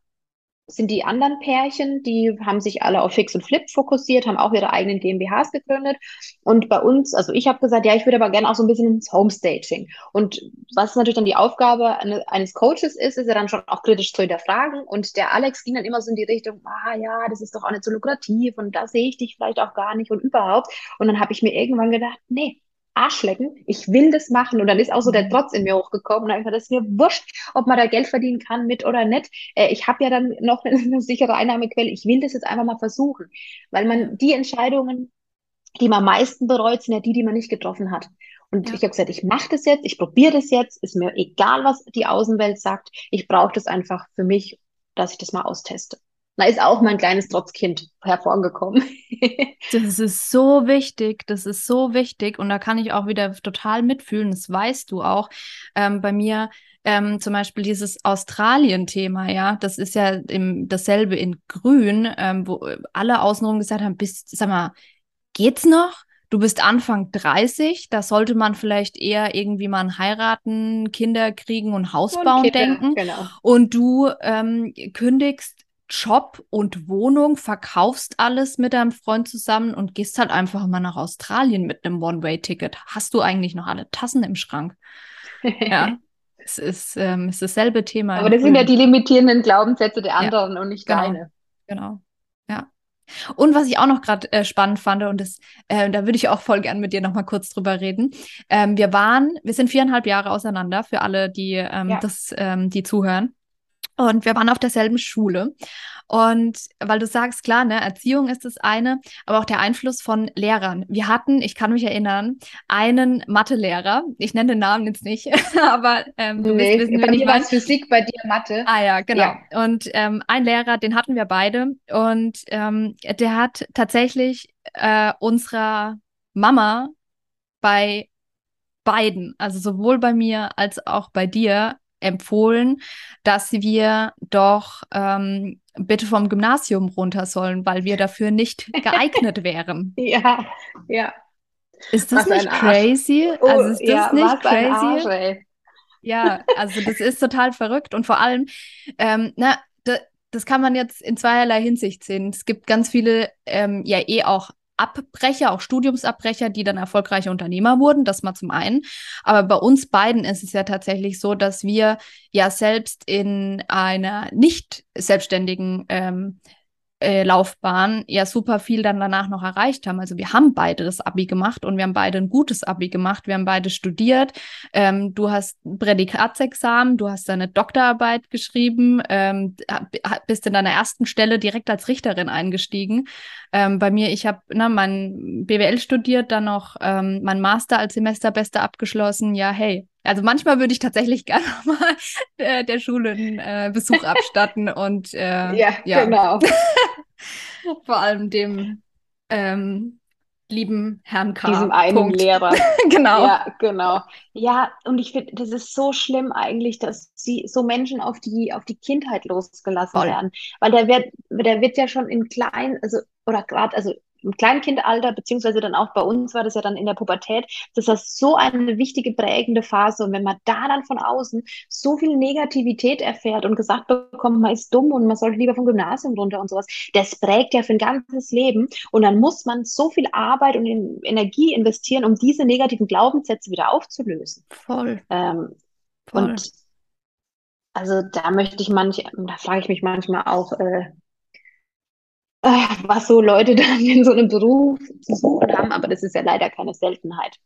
sind die anderen Pärchen, die haben sich alle auf Fix und Flip fokussiert, haben auch ihre eigenen GmbHs gegründet. Und bei uns, also ich habe gesagt, ja, ich würde aber gerne auch so ein bisschen ins Homestaging. Und was natürlich dann die Aufgabe eines Coaches ist, ist ja dann schon auch kritisch zu hinterfragen. Und der Alex ging dann immer so in die Richtung, ah ja, das ist doch auch nicht so lukrativ und da sehe ich dich vielleicht auch gar nicht und überhaupt. Und dann habe ich mir irgendwann gedacht, nee, Arschlecken, ich will das machen. Und dann ist auch so der. Trotz in mir hochgekommen. Und einfach, das ist mir wurscht, ob man da Geld verdienen kann mit oder nicht. Äh, ich habe ja dann noch eine, eine sichere Einnahmequelle. Ich will das jetzt einfach mal versuchen. Weil man die Entscheidungen, die man am meisten bereut, sind ja die, die man nicht getroffen hat. Und ja. ich habe gesagt, ich mache das jetzt, ich probiere das jetzt, ist mir egal, was die Außenwelt sagt. Ich brauche das einfach für mich, dass ich das mal austeste. Da ist auch mein kleines Trotzkind hervorgekommen. das ist so wichtig, das ist so wichtig und da kann ich auch wieder total mitfühlen, das weißt du auch. Ähm, bei mir ähm, zum Beispiel dieses Australien-Thema, ja, das ist ja im, dasselbe in Grün, ähm, wo alle außenrum gesagt haben, bist, sag mal, geht's noch? Du bist Anfang 30, da sollte man vielleicht eher irgendwie mal heiraten, Kinder kriegen und Haus bauen denken. Genau. Und du ähm, kündigst Job und Wohnung, verkaufst alles mit deinem Freund zusammen und gehst halt einfach mal nach Australien mit einem One-Way-Ticket. Hast du eigentlich noch alle Tassen im Schrank? ja. Es ist, ähm, es ist dasselbe Thema. Aber das sind ja die limitierenden Glaubenssätze der anderen ja, und nicht genau, deine. Genau. Ja. Und was ich auch noch gerade äh, spannend fand, und das, äh, da würde ich auch voll gern mit dir noch mal kurz drüber reden. Ähm, wir waren, wir sind viereinhalb Jahre auseinander für alle, die ähm, ja. das, ähm, die zuhören. Und wir waren auf derselben Schule. Und weil du sagst, klar, ne, Erziehung ist das eine, aber auch der Einfluss von Lehrern. Wir hatten, ich kann mich erinnern, einen Mathelehrer. Ich nenne den Namen jetzt nicht, aber ähm, du nee, wissen, bei mir war es Physik, bei dir Mathe. Ah ja, genau. Ja. Und ähm, ein Lehrer, den hatten wir beide. Und ähm, der hat tatsächlich äh, unserer Mama bei beiden, also sowohl bei mir als auch bei dir, empfohlen, dass wir doch ähm, bitte vom Gymnasium runter sollen, weil wir dafür nicht geeignet wären. ja, ja. Ist das was nicht crazy? Oh, also ist das ja, nicht crazy? Arsch, ja, also das ist total verrückt und vor allem, ähm, na, das kann man jetzt in zweierlei Hinsicht sehen. Es gibt ganz viele ähm, ja eh auch Abbrecher, auch Studiumsabbrecher, die dann erfolgreiche Unternehmer wurden, das mal zum einen. Aber bei uns beiden ist es ja tatsächlich so, dass wir ja selbst in einer nicht selbstständigen ähm, äh, Laufbahn ja super viel dann danach noch erreicht haben. Also wir haben beide das Abi gemacht und wir haben beide ein gutes Abi gemacht. Wir haben beide studiert. Ähm, du hast Prädikatsexamen, du hast deine Doktorarbeit geschrieben, ähm, bist in deiner ersten Stelle direkt als Richterin eingestiegen. Ähm, bei mir, ich habe ne, mein BWL studiert, dann noch ähm, mein Master als Semesterbeste abgeschlossen. Ja, hey, also manchmal würde ich tatsächlich gerne mal äh, der Schule einen äh, Besuch abstatten und äh, ja, ja, genau. Vor allem dem ähm, lieben Herrn K. Diesem einen Punkt. Lehrer. genau. Ja, genau. Ja, und ich finde, das ist so schlimm eigentlich, dass sie so Menschen auf die, auf die Kindheit losgelassen Voll. werden. Weil der wird, der wird ja schon in klein, also, oder gerade, also im Kleinkindalter, beziehungsweise dann auch bei uns war das ja dann in der Pubertät, das ist so eine wichtige prägende Phase. Und wenn man da dann von außen so viel Negativität erfährt und gesagt bekommt, man ist dumm und man sollte lieber vom Gymnasium runter und sowas, das prägt ja für ein ganzes Leben. Und dann muss man so viel Arbeit und Energie investieren, um diese negativen Glaubenssätze wieder aufzulösen. Voll. Ähm, Voll. Und also da möchte ich manch, da frage ich mich manchmal auch, äh, was so Leute dann in so einem Beruf zu suchen haben, aber das ist ja leider keine Seltenheit.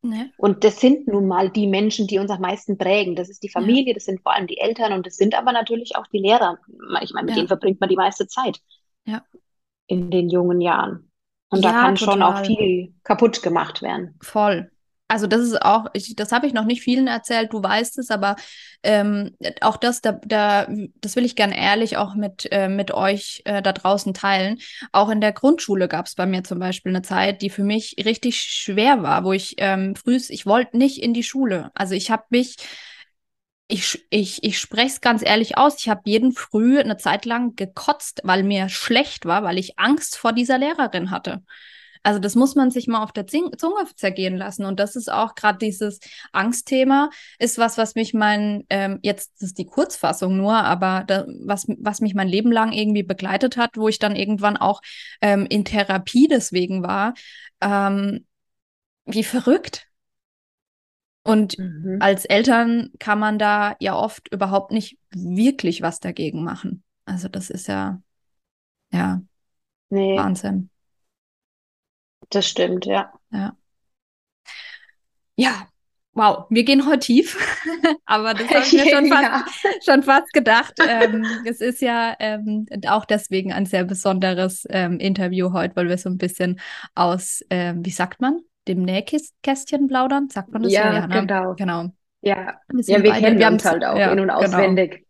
Nee. Und das sind nun mal die Menschen, die uns am meisten prägen. Das ist die Familie, ja. das sind vor allem die Eltern und das sind aber natürlich auch die Lehrer. Ich meine, mit ja. denen verbringt man die meiste Zeit ja. in den jungen Jahren. Und da kann total. schon auch viel kaputt gemacht werden. Voll also das ist auch, ich, das habe ich noch nicht vielen erzählt, du weißt es, aber ähm, auch das, da, da, das will ich gern ehrlich auch mit, äh, mit euch äh, da draußen teilen. Auch in der Grundschule gab es bei mir zum Beispiel eine Zeit, die für mich richtig schwer war, wo ich ähm, früh, ich wollte nicht in die Schule. Also ich habe mich ich, ich, ich spreche es ganz ehrlich aus. Ich habe jeden Früh eine Zeit lang gekotzt, weil mir schlecht war, weil ich Angst vor dieser Lehrerin hatte. Also das muss man sich mal auf der Zunge zergehen lassen. Und das ist auch gerade dieses Angstthema, ist was, was mich mein, ähm, jetzt ist die Kurzfassung nur, aber da, was, was mich mein Leben lang irgendwie begleitet hat, wo ich dann irgendwann auch ähm, in Therapie deswegen war. Ähm, wie verrückt. Und mhm. als Eltern kann man da ja oft überhaupt nicht wirklich was dagegen machen. Also das ist ja, ja, nee. Wahnsinn. Das stimmt, ja. Ja. Ja, wow, wir gehen heute tief, aber das habe ich mir schon fast, ja. schon fast gedacht. Ähm, es ist ja ähm, auch deswegen ein sehr besonderes ähm, Interview heute, weil wir so ein bisschen aus, ähm, wie sagt man, dem Nähkästchen plaudern, sagt man das ja? Ja, ne? genau. genau. Ja, wir, ja, wir kennen wir uns halt auch ja, in- und genau. auswendig. Genau.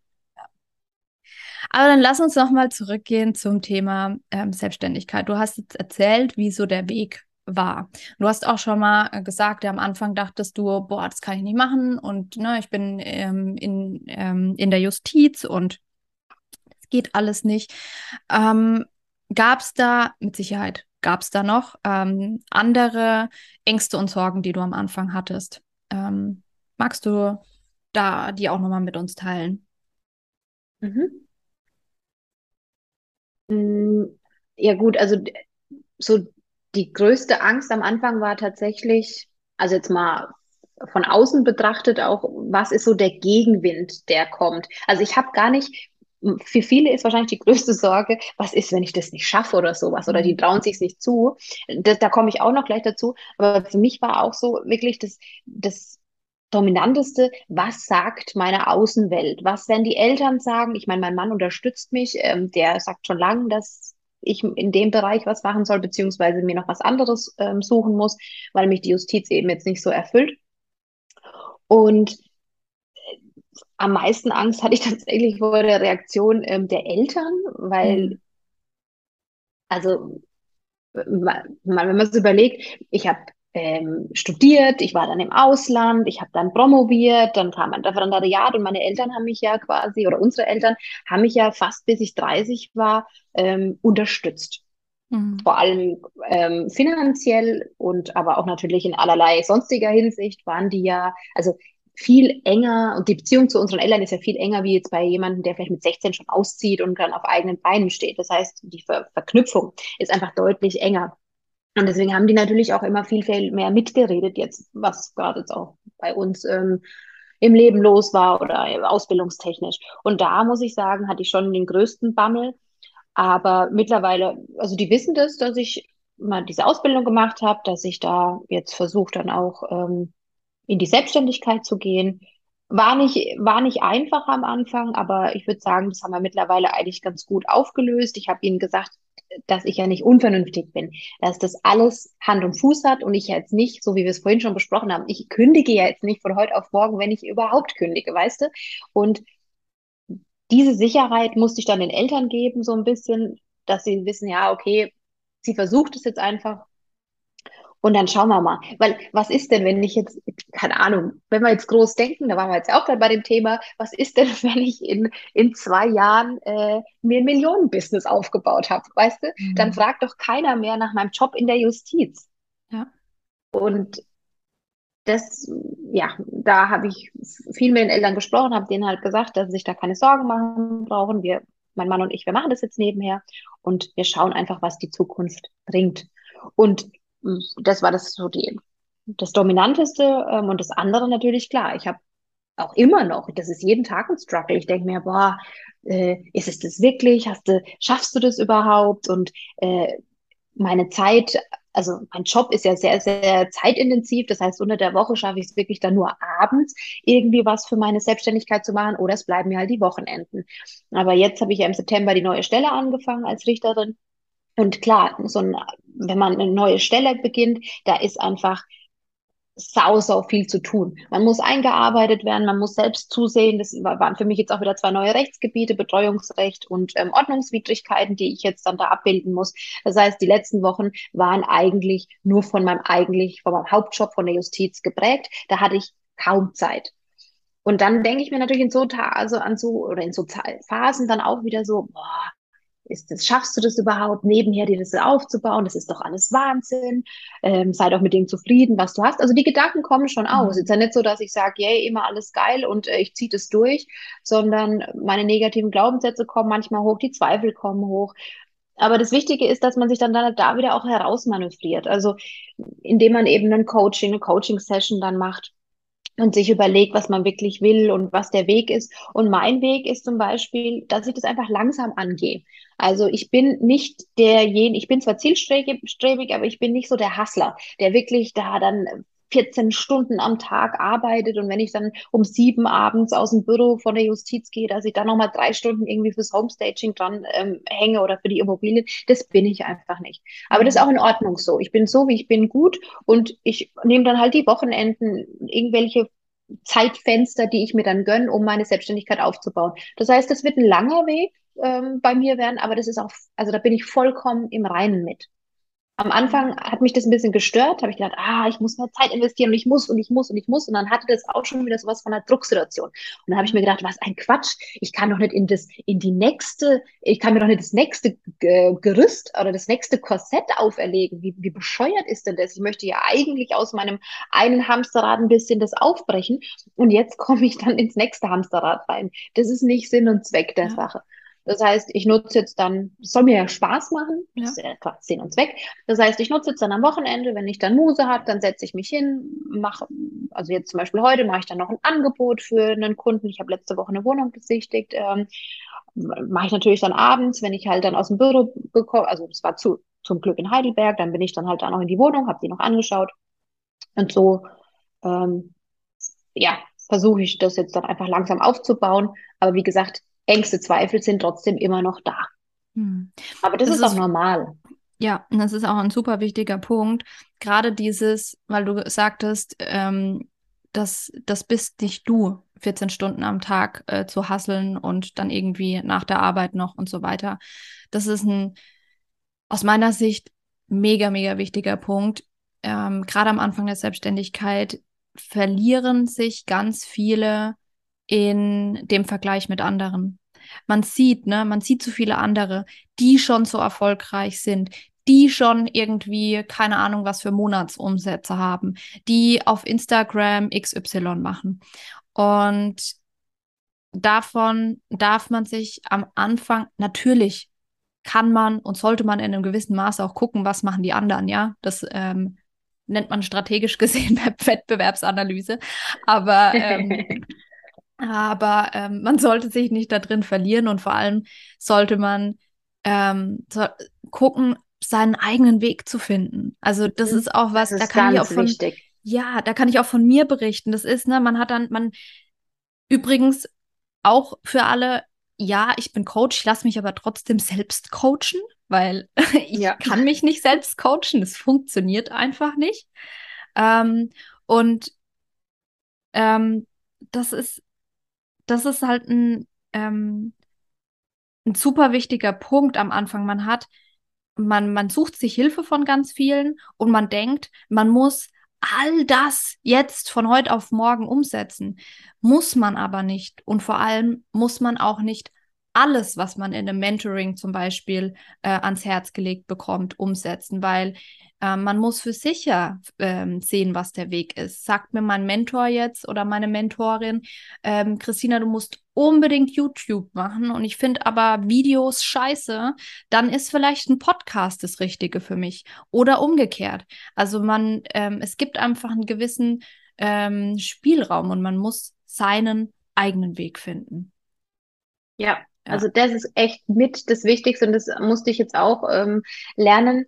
Aber dann lass uns noch mal zurückgehen zum Thema ähm, Selbstständigkeit. Du hast jetzt erzählt, wie so der Weg war. Du hast auch schon mal äh, gesagt, ja, am Anfang dachtest du, boah, das kann ich nicht machen und ne, ich bin ähm, in, ähm, in der Justiz und es geht alles nicht. Ähm, gab es da, mit Sicherheit, gab es da noch ähm, andere Ängste und Sorgen, die du am Anfang hattest? Ähm, magst du da die auch noch mal mit uns teilen? Mhm. Mm, Ja gut, also so die größte Angst am Anfang war tatsächlich, also jetzt mal von außen betrachtet auch, was ist so der Gegenwind, der kommt? Also ich habe gar nicht, für viele ist wahrscheinlich die größte Sorge, was ist, wenn ich das nicht schaffe oder sowas, oder die Mhm. trauen sich nicht zu. Das, da komme ich auch noch gleich dazu. Aber für mich war auch so wirklich das, das Dominanteste, was sagt meine Außenwelt? Was werden die Eltern sagen? Ich meine, mein Mann unterstützt mich, ähm, der sagt schon lange, dass ich in dem Bereich was machen soll, beziehungsweise mir noch was anderes ähm, suchen muss, weil mich die Justiz eben jetzt nicht so erfüllt. Und am meisten Angst hatte ich tatsächlich vor der Reaktion ähm, der Eltern, weil, Mhm. also, man, wenn man so überlegt, ich habe ähm, studiert, ich war dann im Ausland, ich habe dann promoviert, dann kam ein Referendariat und meine Eltern haben mich ja quasi, oder unsere Eltern haben mich ja fast bis ich 30 war, ähm, unterstützt. Mhm. Vor allem ähm, finanziell und aber auch natürlich in allerlei sonstiger Hinsicht waren die ja, also viel enger und die Beziehung zu unseren Eltern ist ja viel enger wie jetzt bei jemandem, der vielleicht mit 16 schon auszieht und dann auf eigenen Beinen steht. Das heißt, die Ver Verknüpfung ist einfach deutlich enger. Und deswegen haben die natürlich auch immer viel, viel mehr mitgeredet jetzt, was gerade jetzt auch bei uns ähm, im Leben los war oder ausbildungstechnisch. Und da muss ich sagen, hatte ich schon den größten Bammel, aber mittlerweile, also die wissen das, dass ich mal diese Ausbildung gemacht habe, dass ich da jetzt versuche, dann auch ähm, in die Selbstständigkeit zu gehen. War nicht, war nicht einfach am Anfang, aber ich würde sagen, das haben wir mittlerweile eigentlich ganz gut aufgelöst. Ich habe ihnen gesagt, dass ich ja nicht unvernünftig bin, dass das alles Hand und Fuß hat und ich jetzt nicht, so wie wir es vorhin schon besprochen haben, ich kündige ja jetzt nicht von heute auf morgen, wenn ich überhaupt kündige, weißt du? Und diese Sicherheit musste ich dann den Eltern geben, so ein bisschen, dass sie wissen, ja, okay, sie versucht es jetzt einfach und dann schauen wir mal. Weil was ist denn, wenn ich jetzt, keine Ahnung, wenn wir jetzt groß denken, da waren wir jetzt auch gerade bei dem Thema, was ist denn, wenn ich in, in zwei Jahren äh, mir ein Millionenbusiness aufgebaut habe, weißt du? Dann Mhm. fragt doch keiner mehr nach meinem Job in der Justiz. Ja. Und das, ja, da habe ich viel mit den Eltern gesprochen, habe denen halt gesagt, dass sie sich da keine Sorgen machen brauchen. Wir, mein Mann und ich, wir machen das jetzt nebenher und wir schauen einfach, was die Zukunft bringt. Und das war das so die, das Dominanteste. Ähm, und das andere natürlich, klar, ich habe auch immer noch, das ist jeden Tag ein Struggle. Ich denke mir, boah, äh, ist es das wirklich? Hast du, schaffst du das überhaupt? Und äh, meine Zeit, also mein Job ist ja sehr, sehr zeitintensiv. Das heißt, unter der Woche schaffe ich es wirklich dann nur abends, irgendwie was für meine Selbstständigkeit zu machen oder es bleiben mir halt die Wochenenden. Aber jetzt habe ich ja im September die neue Stelle angefangen als Richterin. Und klar, so ein, wenn man eine neue Stelle beginnt, da ist einfach sau, sau viel zu tun. Man muss eingearbeitet werden, man muss selbst zusehen. Das waren für mich jetzt auch wieder zwei neue Rechtsgebiete, Betreuungsrecht und ähm, Ordnungswidrigkeiten, die ich jetzt dann da abbilden muss. Das heißt, die letzten Wochen waren eigentlich nur von meinem eigentlich, von meinem Hauptjob von der Justiz geprägt. Da hatte ich kaum Zeit. Und dann denke ich mir natürlich in so also an so oder in so Phasen dann auch wieder so, boah, ist das, schaffst du das überhaupt, nebenher dir das aufzubauen? Das ist doch alles Wahnsinn. Ähm, sei doch mit dem zufrieden, was du hast. Also die Gedanken kommen schon aus. Mhm. Ist ja nicht so, dass ich sage, yay, immer alles geil und äh, ich ziehe das durch, sondern meine negativen Glaubenssätze kommen manchmal hoch, die Zweifel kommen hoch. Aber das Wichtige ist, dass man sich dann da wieder auch herausmanövriert. Also indem man eben ein Coaching, eine Coaching-Session dann macht und sich überlegt, was man wirklich will und was der Weg ist. Und mein Weg ist zum Beispiel, dass ich das einfach langsam angehe. Also ich bin nicht derjenige, ich bin zwar zielstrebig, aber ich bin nicht so der Hustler, der wirklich da dann 14 Stunden am Tag arbeitet und wenn ich dann um sieben abends aus dem Büro von der Justiz gehe, dass ich dann nochmal drei Stunden irgendwie fürs Homestaging dran ähm, hänge oder für die Immobilien, das bin ich einfach nicht. Aber das ist auch in Ordnung so. Ich bin so, wie ich bin, gut und ich nehme dann halt die Wochenenden irgendwelche Zeitfenster, die ich mir dann gönne, um meine Selbstständigkeit aufzubauen. Das heißt, das wird ein langer Weg ähm, bei mir werden, aber das ist auch, also da bin ich vollkommen im Reinen mit. Am Anfang hat mich das ein bisschen gestört, habe ich gedacht, ah, ich muss mehr Zeit investieren und ich muss und ich muss und ich muss. Und dann hatte das auch schon wieder sowas von einer Drucksituation. Und dann habe ich mir gedacht, was ein Quatsch. Ich kann doch nicht in das, in die nächste, ich kann mir doch nicht das nächste Gerüst oder das nächste Korsett auferlegen. Wie, wie bescheuert ist denn das? Ich möchte ja eigentlich aus meinem einen Hamsterrad ein bisschen das aufbrechen. Und jetzt komme ich dann ins nächste Hamsterrad rein. Das ist nicht Sinn und Zweck der Ja. Sache. Das heißt, ich nutze jetzt dann, es soll mir ja Spaß machen, Ja. das ist ja klar, Sinn und Zweck. Das heißt, ich nutze jetzt dann am Wochenende, wenn ich dann Muse habe, dann setze ich mich hin, mache, also jetzt zum Beispiel heute mache ich dann noch ein Angebot für einen Kunden. Ich habe letzte Woche eine Wohnung besichtigt, ähm, mache ich natürlich dann abends, wenn ich halt dann aus dem Büro gekommen, also es war zu, zum Glück in Heidelberg, dann bin ich dann halt da noch in die Wohnung, habe die noch angeschaut und so, ähm, ja, versuche ich das jetzt dann einfach langsam aufzubauen. Aber wie gesagt, Ängste, Zweifel sind trotzdem immer noch da. Hm. Aber das, Das ist auch ist- normal. Ja, und das ist auch ein super wichtiger Punkt. Gerade dieses, weil du sagtest, ähm, das, das bist nicht du, 14 Stunden am Tag äh, zu hasseln und dann irgendwie nach der Arbeit noch und so weiter. Das ist ein, aus meiner Sicht, mega, mega wichtiger Punkt. Ähm, gerade am Anfang der Selbstständigkeit verlieren sich ganz viele in dem Vergleich mit anderen. Man sieht, ne, man sieht so viele andere, die schon so erfolgreich sind, die schon irgendwie, keine Ahnung, was für Monatsumsätze haben, die auf Instagram XY machen. Und davon darf man sich am Anfang, natürlich kann man und sollte man in einem gewissen Maße auch gucken, was machen die anderen, ja. Das ähm, nennt man strategisch gesehen Wettbewerbsanalyse. Aber ähm, aber ähm, man sollte sich nicht da drin verlieren und vor allem sollte man ähm, so, gucken, seinen eigenen Weg zu finden. Also das Mhm. ist auch was, Das da ist kann ich auch von, wichtig. ja, da kann ich auch von mir berichten. Das ist, ne, man hat dann, man, übrigens auch für alle, ja, ich bin Coach, ich lasse mich aber trotzdem selbst coachen, weil ich Ja. kann mich nicht selbst coachen, es funktioniert einfach nicht. Ähm, und ähm, das ist, das ist halt ein, ähm, ein super wichtiger Punkt am Anfang. Man hat, man, man sucht sich Hilfe von ganz vielen und man denkt, man muss all das jetzt von heute auf morgen umsetzen. Muss man aber nicht. Und vor allem muss man auch nicht alles, was man in einem Mentoring zum Beispiel äh, ans Herz gelegt bekommt, umsetzen, weil äh, man muss für sich ja ähm, sehen, was der Weg ist. Sagt mir mein Mentor jetzt oder meine Mentorin, ähm, Christina, du musst unbedingt YouTube machen und ich finde aber Videos scheiße, dann ist vielleicht ein Podcast das Richtige für mich oder umgekehrt. Also man, ähm, es gibt einfach einen gewissen ähm, Spielraum und man muss seinen eigenen Weg finden. Ja, Also das ist echt mit das Wichtigste und das musste ich jetzt auch ähm, lernen.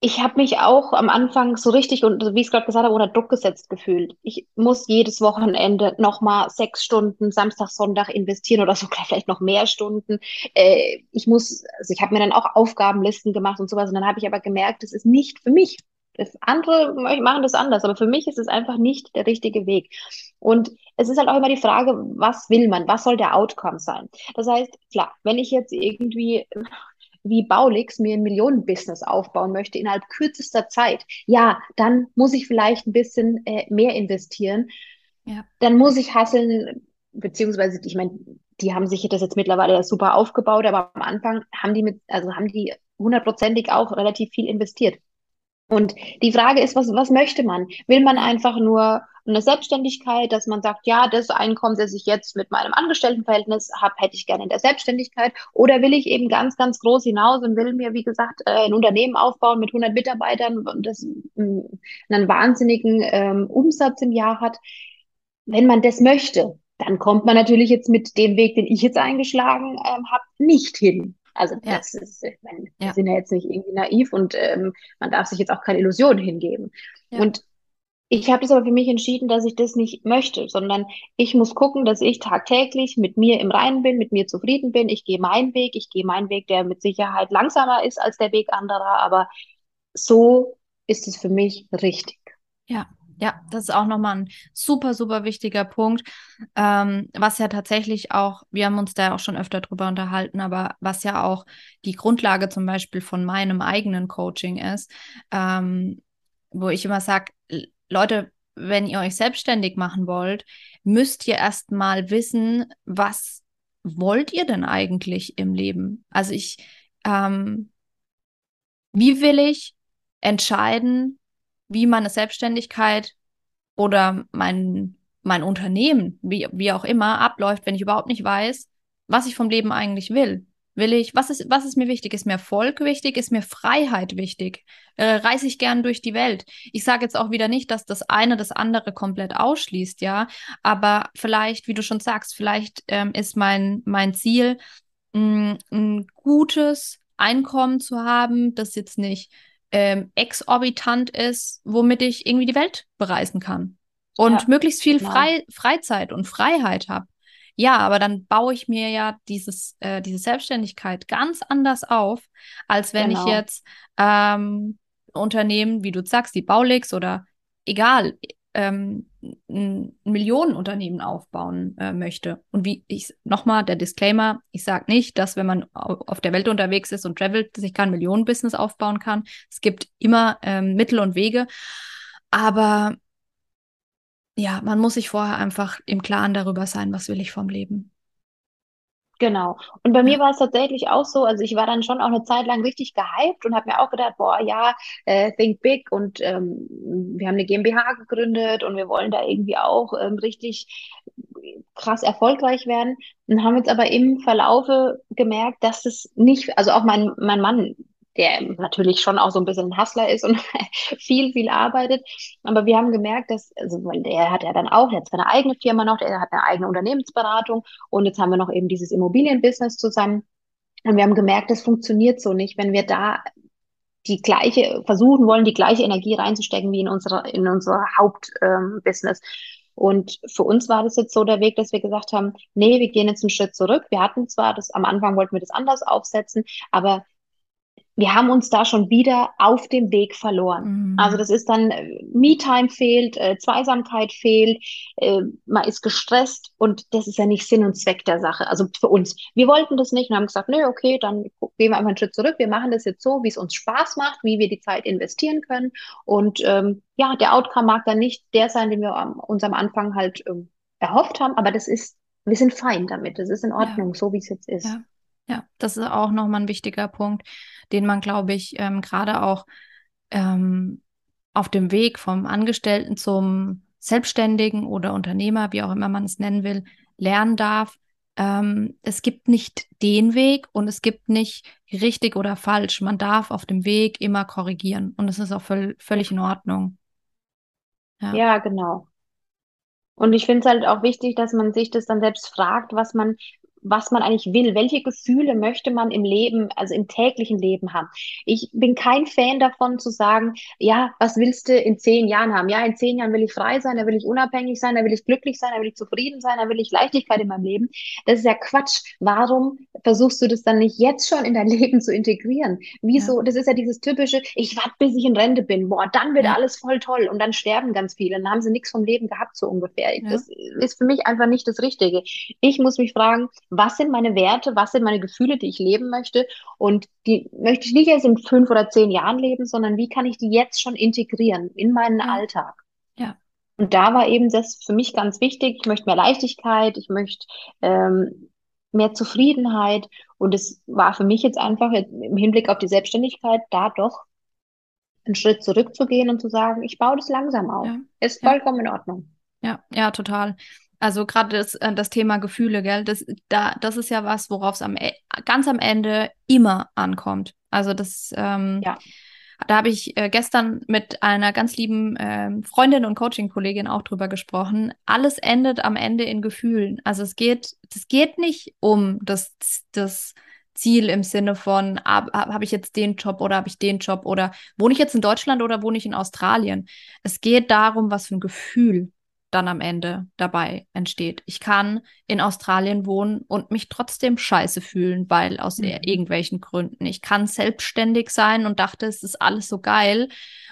Ich habe mich auch am Anfang so richtig und wie ich es gerade gesagt habe, unter Druck gesetzt gefühlt. Ich muss jedes Wochenende nochmal sechs Stunden Samstag, Sonntag investieren oder sogar vielleicht noch mehr Stunden. Äh, ich muss, also ich habe mir dann auch Aufgabenlisten gemacht und sowas und dann habe ich aber gemerkt, das ist nicht für mich. Das andere machen das anders, aber für mich ist es einfach nicht der richtige Weg. Und es ist halt auch immer die Frage, was will man? Was soll der Outcome sein? Das heißt, klar, wenn ich jetzt irgendwie wie Baulix mir ein Millionenbusiness aufbauen möchte innerhalb kürzester Zeit, ja, dann muss ich vielleicht ein bisschen äh, mehr investieren. Ja. Dann muss ich hasseln, beziehungsweise, ich meine, die haben sich das jetzt mittlerweile super aufgebaut, aber am Anfang haben die mit, also haben die hundertprozentig auch relativ viel investiert. Und die Frage ist, was, was möchte man? Will man einfach nur eine Selbstständigkeit, dass man sagt, ja, das Einkommen, das ich jetzt mit meinem Angestelltenverhältnis habe, hätte ich gerne in der Selbstständigkeit. Oder will ich eben ganz, ganz groß hinaus und will mir, wie gesagt, äh, ein Unternehmen aufbauen mit 100 Mitarbeitern, das mm, einen wahnsinnigen ähm, Umsatz im Jahr hat. Wenn man das möchte, dann kommt man natürlich jetzt mit dem Weg, den ich jetzt eingeschlagen ähm, habe, nicht hin. Also Ja. das ist, ich meine, Ja. wir sind ja jetzt nicht irgendwie naiv und ähm, man darf sich jetzt auch keine Illusionen hingeben. Ja. Und ich habe das aber für mich entschieden, dass ich das nicht möchte, sondern ich muss gucken, dass ich tagtäglich mit mir im Reinen bin, mit mir zufrieden bin. Ich gehe meinen Weg, ich gehe meinen Weg, der mit Sicherheit langsamer ist als der Weg anderer, aber so ist es für mich richtig. Ja, ja, das ist auch nochmal ein super, super wichtiger Punkt, ähm, was ja tatsächlich auch, wir haben uns da auch schon öfter drüber unterhalten, aber was ja auch die Grundlage zum Beispiel von meinem eigenen Coaching ist, ähm, wo ich immer sage, Leute, wenn ihr euch selbstständig machen wollt, müsst ihr erst mal wissen, was wollt ihr denn eigentlich im Leben? Also ich, ähm, wie will ich entscheiden, wie meine Selbstständigkeit oder mein, mein Unternehmen, wie, wie auch immer, abläuft, wenn ich überhaupt nicht weiß, was ich vom Leben eigentlich will. Will ich, was ist, was ist mir wichtig? Ist mir Erfolg wichtig? Ist mir Freiheit wichtig? Äh, reise ich gern durch die Welt? Ich sage jetzt auch wieder nicht, dass das eine das andere komplett ausschließt, ja. Aber vielleicht, wie du schon sagst, vielleicht ähm, ist mein, mein Ziel, mh, ein gutes Einkommen zu haben, das jetzt nicht ähm, exorbitant ist, womit ich irgendwie die Welt bereisen kann. Und ja, möglichst viel genau. Frei Freizeit und Freiheit habe. Ja, aber dann baue ich mir ja dieses, äh, diese Selbstständigkeit ganz anders auf, als wenn genau. ich jetzt ähm, Unternehmen, wie du sagst, die Baulix oder egal, ähm, ein Millionenunternehmen aufbauen äh, möchte. Und wie ich nochmal der Disclaimer, ich sage nicht, dass wenn man auf der Welt unterwegs ist und travelt, sich kein Millionenbusiness aufbauen kann. Es gibt immer ähm, Mittel und Wege. Aber ja, man muss sich vorher einfach im Klaren darüber sein, was will ich vom Leben. Genau. Und bei mir war es tatsächlich auch so, also ich war dann schon auch eine Zeit lang richtig gehypt und habe mir auch gedacht, boah, ja, äh, think big und ähm, wir haben eine GmbH gegründet und wir wollen da irgendwie auch ähm, richtig krass erfolgreich werden und haben jetzt aber im Verlaufe gemerkt, dass es nicht, also auch mein, mein Mann, der natürlich schon auch so ein bisschen ein Hustler ist und viel, viel arbeitet. Aber wir haben gemerkt, dass, also, der hat ja dann auch, hat seine eigene Firma noch, der hat eine eigene Unternehmensberatung und jetzt haben wir noch eben dieses Immobilienbusiness zusammen. Und wir haben gemerkt, das funktioniert so nicht, wenn wir da die gleiche, versuchen wollen, die gleiche Energie reinzustecken wie in unsere, in unser Hauptbusiness. Ähm, und für uns war das jetzt so der Weg, dass wir gesagt haben, nee, wir gehen jetzt einen Schritt zurück. Wir hatten zwar das, am Anfang wollten wir das anders aufsetzen, aber wir haben uns da schon wieder auf dem Weg verloren. Mhm. Also das ist dann, äh, Me-Time fehlt, äh, Zweisamkeit fehlt, äh, man ist gestresst und das ist ja nicht Sinn und Zweck der Sache. Also für uns. Wir wollten das nicht und haben gesagt, nö, okay, dann gehen wir einfach einen Schritt zurück. Wir machen das jetzt so, wie es uns Spaß macht, wie wir die Zeit investieren können. Und ähm, ja, der Outcome mag dann nicht der sein, den wir am, uns am Anfang halt ähm, erhofft haben, aber das ist, wir sind fein damit. Das ist in Ordnung, ja. so wie es jetzt ist. Ja. Ja, das ist auch nochmal ein wichtiger Punkt, den man, glaube ich, ähm, gerade auch ähm, auf dem Weg vom Angestellten zum Selbstständigen oder Unternehmer, wie auch immer man es nennen will, lernen darf. Ähm, es gibt nicht den Weg und es gibt nicht richtig oder falsch. Man darf auf dem Weg immer korrigieren und es ist auch völ völlig in Ordnung. Ja, ja genau. Und ich finde es halt auch wichtig, dass man sich das dann selbst fragt, was man, was man eigentlich will. Welche Gefühle möchte man im Leben, also im täglichen Leben haben? Ich bin kein Fan davon zu sagen, ja, was willst du in zehn Jahren haben? Ja, in zehn Jahren will ich frei sein, da will ich unabhängig sein, da will ich glücklich sein, da will ich zufrieden sein, da will ich Leichtigkeit in meinem Leben. Das ist ja Quatsch. Warum versuchst du das dann nicht jetzt schon in dein Leben zu integrieren? Wieso? Ja. Das ist ja dieses typische, ich warte, bis ich in Rente bin. Boah, dann wird ja. alles voll toll und dann sterben ganz viele. Dann haben sie nichts vom Leben gehabt, so ungefähr. Ja. Das ist für mich einfach nicht das Richtige. Ich muss mich fragen, was sind meine Werte, was sind meine Gefühle, die ich leben möchte und die möchte ich nicht erst in fünf oder zehn Jahren leben, sondern wie kann ich die jetzt schon integrieren in meinen ja. Alltag? Ja. Und da war eben das für mich ganz wichtig. Ich möchte mehr Leichtigkeit, ich möchte ähm, mehr Zufriedenheit und es war für mich jetzt einfach im Hinblick auf die Selbstständigkeit da doch einen Schritt zurückzugehen und zu sagen, ich baue das langsam auf. Ja. Ist vollkommen in Ordnung. Ja, ja, total. Also gerade das, äh, das Thema Gefühle, gell, das, da, das ist ja was, worauf es am, e, ganz am Ende immer ankommt. Also das, ähm, ja. da habe ich äh, gestern mit einer ganz lieben äh, Freundin und Coaching-Kollegin auch drüber gesprochen. Alles endet am Ende in Gefühlen. Also es geht, es geht nicht um das, das Ziel im Sinne von, habe hab ich jetzt den Job oder habe ich den Job oder wohne ich jetzt in Deutschland oder wohne ich in Australien? Es geht darum, was für ein Gefühl dann am Ende dabei entsteht. Ich kann in Australien wohnen und mich trotzdem scheiße fühlen, weil aus mhm. irgendwelchen Gründen. Ich kann selbstständig sein und dachte, es ist alles so geil.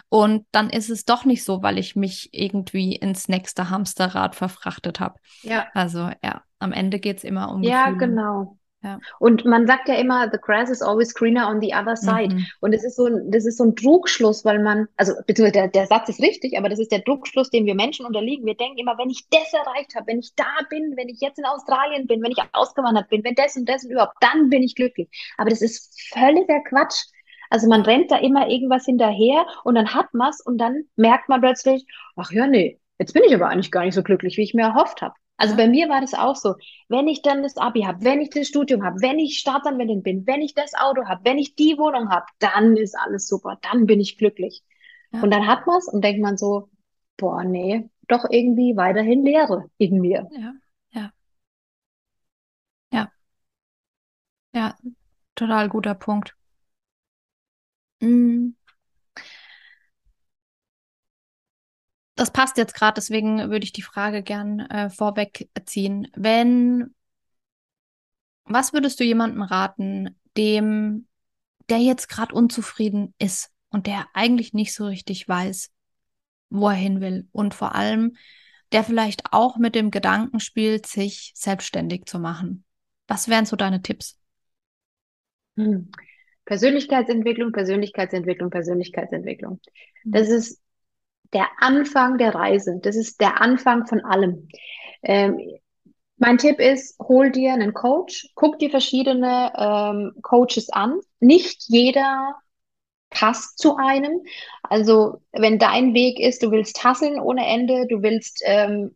Und dann ist es doch nicht so, weil ich mich irgendwie ins nächste Hamsterrad verfrachtet habe. Ja. Also ja, am Ende geht es immer um Ja, Gefühle. genau. Ja. Und man sagt ja immer, the grass is always greener on the other side. Mhm. Und es ist so, das ist so ein Trugschluss, weil man, also beziehungsweise der, der Satz ist richtig, aber das ist der Trugschluss, dem wir Menschen unterliegen. Wir denken immer, wenn ich das erreicht habe, wenn ich da bin, wenn ich jetzt in Australien bin, wenn ich ausgewandert bin, wenn das und das und überhaupt, dann bin ich glücklich. Aber das ist völliger Quatsch. Also man rennt da immer irgendwas hinterher und dann hat man es und dann merkt man plötzlich, ach ja, nee, jetzt bin ich aber eigentlich gar nicht so glücklich, wie ich mir erhofft habe. Also bei mir war das auch so. Wenn ich dann das Abi habe, wenn ich das Studium habe, wenn ich Staatsanwältin bin, wenn ich das Auto habe, wenn ich die Wohnung habe, dann ist alles super, dann bin ich glücklich. Ja. Und dann hat man es und denkt man so, boah, nee, doch irgendwie weiterhin Leere in mir. Ja, ja. Ja. Ja, total guter Punkt. Mhm. Das passt jetzt gerade, deswegen würde ich die Frage gern äh, vorwegziehen. Wenn, was würdest du jemandem raten, dem, der jetzt gerade unzufrieden ist und der eigentlich nicht so richtig weiß, wo er hin will und vor allem, der vielleicht auch mit dem Gedanken spielt, sich selbstständig zu machen? Was wären so deine Tipps? Hm. Persönlichkeitsentwicklung, Persönlichkeitsentwicklung, Persönlichkeitsentwicklung. Hm. Das ist der Anfang der Reise. Das ist der Anfang von allem. Ähm, mein Tipp ist, hol dir einen Coach, guck dir verschiedene ähm, Coaches an. Nicht jeder passt zu einem. Also wenn dein Weg ist, du willst hasseln ohne Ende, du willst ähm,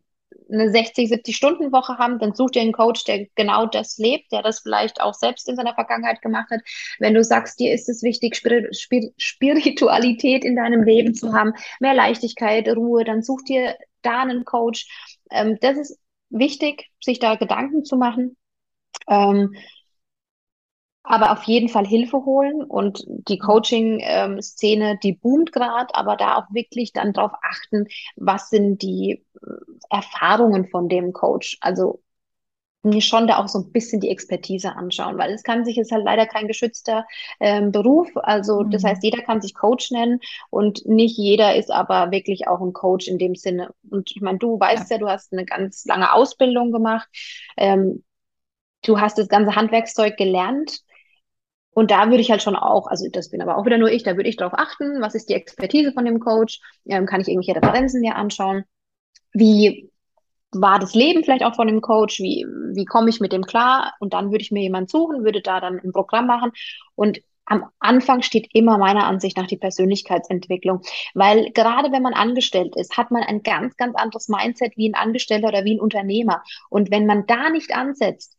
eine 60, 70 Stunden Woche haben, dann such dir einen Coach, der genau das lebt, der das vielleicht auch selbst in seiner Vergangenheit gemacht hat. Wenn du sagst, dir ist es wichtig, Spir Spir Spiritualität in deinem Leben zu haben, mehr Leichtigkeit, Ruhe, dann such dir da einen Coach. Ähm, das ist wichtig, sich da Gedanken zu machen. Ähm, aber auf jeden Fall Hilfe holen und die Coaching-Szene, die boomt gerade, aber da auch wirklich dann darauf achten, was sind die äh, Erfahrungen von dem Coach. Also mir schon da auch so ein bisschen die Expertise anschauen, weil es kann sich, ist halt leider kein geschützter ähm, Beruf. Also mhm. das heißt, jeder kann sich Coach nennen und nicht jeder ist aber wirklich auch ein Coach in dem Sinne. Und ich meine, du weißt ja, ja du hast eine ganz lange Ausbildung gemacht. Ähm, du hast das ganze Handwerkszeug gelernt und da würde ich halt schon auch, also das bin aber auch wieder nur ich, da würde ich darauf achten, was ist die Expertise von dem Coach, ähm, kann ich irgendwelche Referenzen mir anschauen, wie war das Leben vielleicht auch von dem Coach, wie, wie komme ich mit dem klar? Und dann würde ich mir jemanden suchen, würde da dann ein Programm machen. Und am Anfang steht immer meiner Ansicht nach die Persönlichkeitsentwicklung, weil gerade wenn man angestellt ist, hat man ein ganz, ganz anderes Mindset wie ein Angestellter oder wie ein Unternehmer. Und wenn man da nicht ansetzt,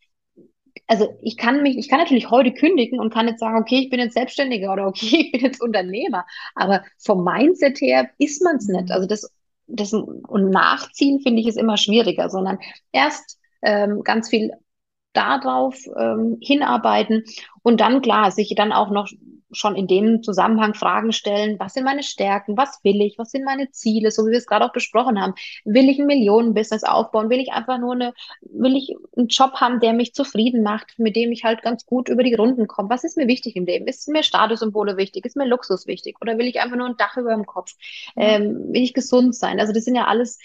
also ich kann mich, ich kann natürlich heute kündigen und kann jetzt sagen, okay, ich bin jetzt Selbstständiger oder okay, ich bin jetzt Unternehmer. Aber vom Mindset her ist man es nicht. Mhm. Also das, das und nachziehen finde ich ist immer schwieriger, sondern erst ähm, ganz viel darauf ähm, hinarbeiten und dann klar, sich dann auch noch schon in dem Zusammenhang Fragen stellen, was sind meine Stärken, was will ich, was sind meine Ziele, so wie wir es gerade auch besprochen haben. Will ich ein Millionenbusiness aufbauen? Will ich einfach nur eine, will ich einen Job haben, der mich zufrieden macht, mit dem ich halt ganz gut über die Runden komme? Was ist mir wichtig im Leben? Ist mir Statussymbole wichtig? Ist mir Luxus wichtig? Oder will ich einfach nur ein Dach über dem Kopf? Ähm, will ich gesund sein? Also das sind ja alles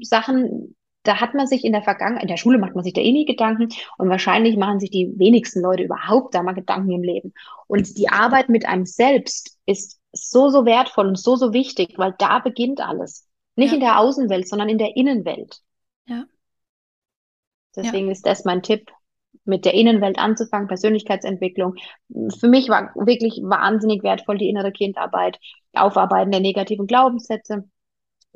Sachen, da hat man sich in der Vergangenheit, in der Schule macht man sich da eh nie Gedanken und wahrscheinlich machen sich die wenigsten Leute überhaupt da mal Gedanken im Leben. Und die Arbeit mit einem selbst ist so, so wertvoll und so, so wichtig, weil da beginnt alles. Nicht ja. in der Außenwelt, sondern in der Innenwelt. Ja. Deswegen ja. ist das mein Tipp, mit der Innenwelt anzufangen, Persönlichkeitsentwicklung. Für mich war wirklich wahnsinnig wertvoll die innere Kindarbeit, Aufarbeiten der negativen Glaubenssätze,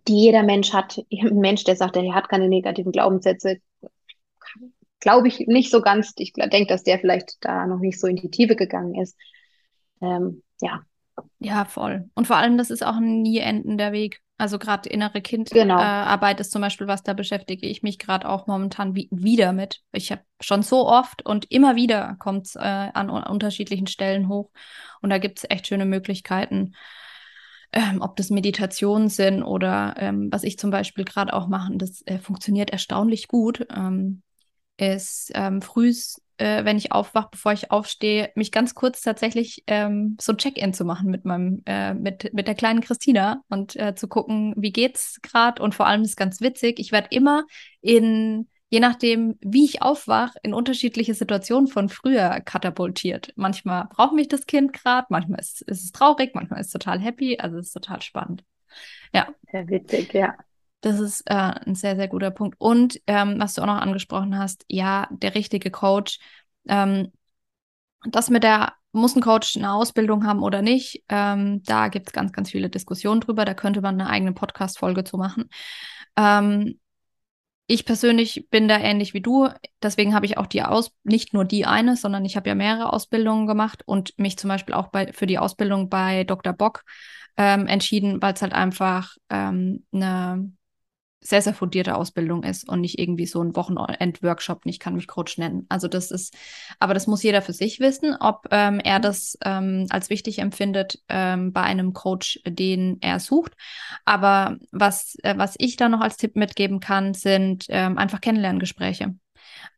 die jeder Mensch hat. Ein Mensch, der sagt, er hat keine negativen Glaubenssätze, glaube ich nicht so ganz. Ich denke, dass der vielleicht da noch nicht so in die Tiefe gegangen ist. Ähm, ja. Ja, voll. Und vor allem, das ist auch ein nie endender Weg. Also gerade innere Kindarbeit genau. äh, ist zum Beispiel was, da beschäftige ich mich gerade auch momentan wie wieder mit. Ich habe schon so oft und immer wieder kommt es äh, an unterschiedlichen Stellen hoch. Und da gibt es echt schöne Möglichkeiten ähm, ob das Meditationen sind oder ähm, was ich zum Beispiel gerade auch mache, das äh, funktioniert erstaunlich gut, ähm, ist ähm, frühs, äh, wenn ich aufwache, bevor ich aufstehe, mich ganz kurz tatsächlich ähm, so ein Check-in zu machen mit meinem, äh, mit, mit der kleinen Christina und äh, zu gucken, wie geht's gerade und vor allem ist ganz witzig, ich werde immer in je nachdem, wie ich aufwache, in unterschiedliche Situationen von früher katapultiert. Manchmal braucht mich das Kind gerade, manchmal ist, ist, es traurig, manchmal ist es total happy, also es ist total spannend. Ja. Sehr witzig, ja. Das ist äh, ein sehr, sehr guter Punkt. Und ähm, was du auch noch angesprochen hast, ja, der richtige Coach. Ähm, das mit der, muss ein Coach eine Ausbildung haben oder nicht, ähm, da gibt es ganz, ganz viele Diskussionen drüber. Da könnte man eine eigene Podcast-Folge zu machen. Ähm, ich persönlich bin da ähnlich wie du. Deswegen habe ich auch die Aus, nicht nur die eine, sondern ich habe ja mehrere Ausbildungen gemacht und mich zum Beispiel auch bei, für die Ausbildung bei Dr. Bock ähm, entschieden, weil es halt einfach ähm, eine sehr, sehr fundierte Ausbildung ist und nicht irgendwie so ein Wochenend-Workshop, ich kann mich Coach nennen. Also das ist, aber das muss jeder für sich wissen, ob ähm, er mhm. das ähm, als wichtig empfindet ähm, bei einem Coach, den er sucht. Aber was, äh, was ich da noch als Tipp mitgeben kann, sind ähm, einfach Kennenlerngespräche.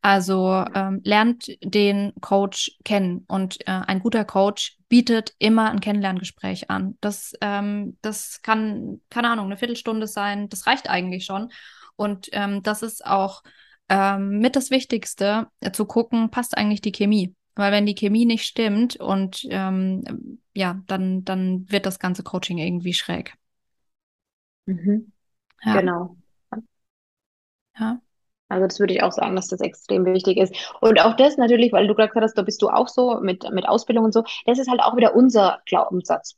Also ähm, lernt den Coach kennen und äh, ein guter Coach bietet immer ein Kennenlerngespräch an. Das, ähm, das kann, keine Ahnung, eine Viertelstunde sein. Das reicht eigentlich schon. Und ähm, das ist auch ähm, mit das Wichtigste, äh, zu gucken, passt eigentlich die Chemie. Weil wenn die Chemie nicht stimmt und ähm, ja, dann, dann wird das ganze Coaching irgendwie schräg. Mhm. Ja. Genau. Ja. Also das würde ich auch sagen, dass das extrem wichtig ist. Und auch das natürlich, weil du gerade gesagt hast, da bist du auch so mit, mit Ausbildung und so, das ist halt auch wieder unser Glaubenssatz.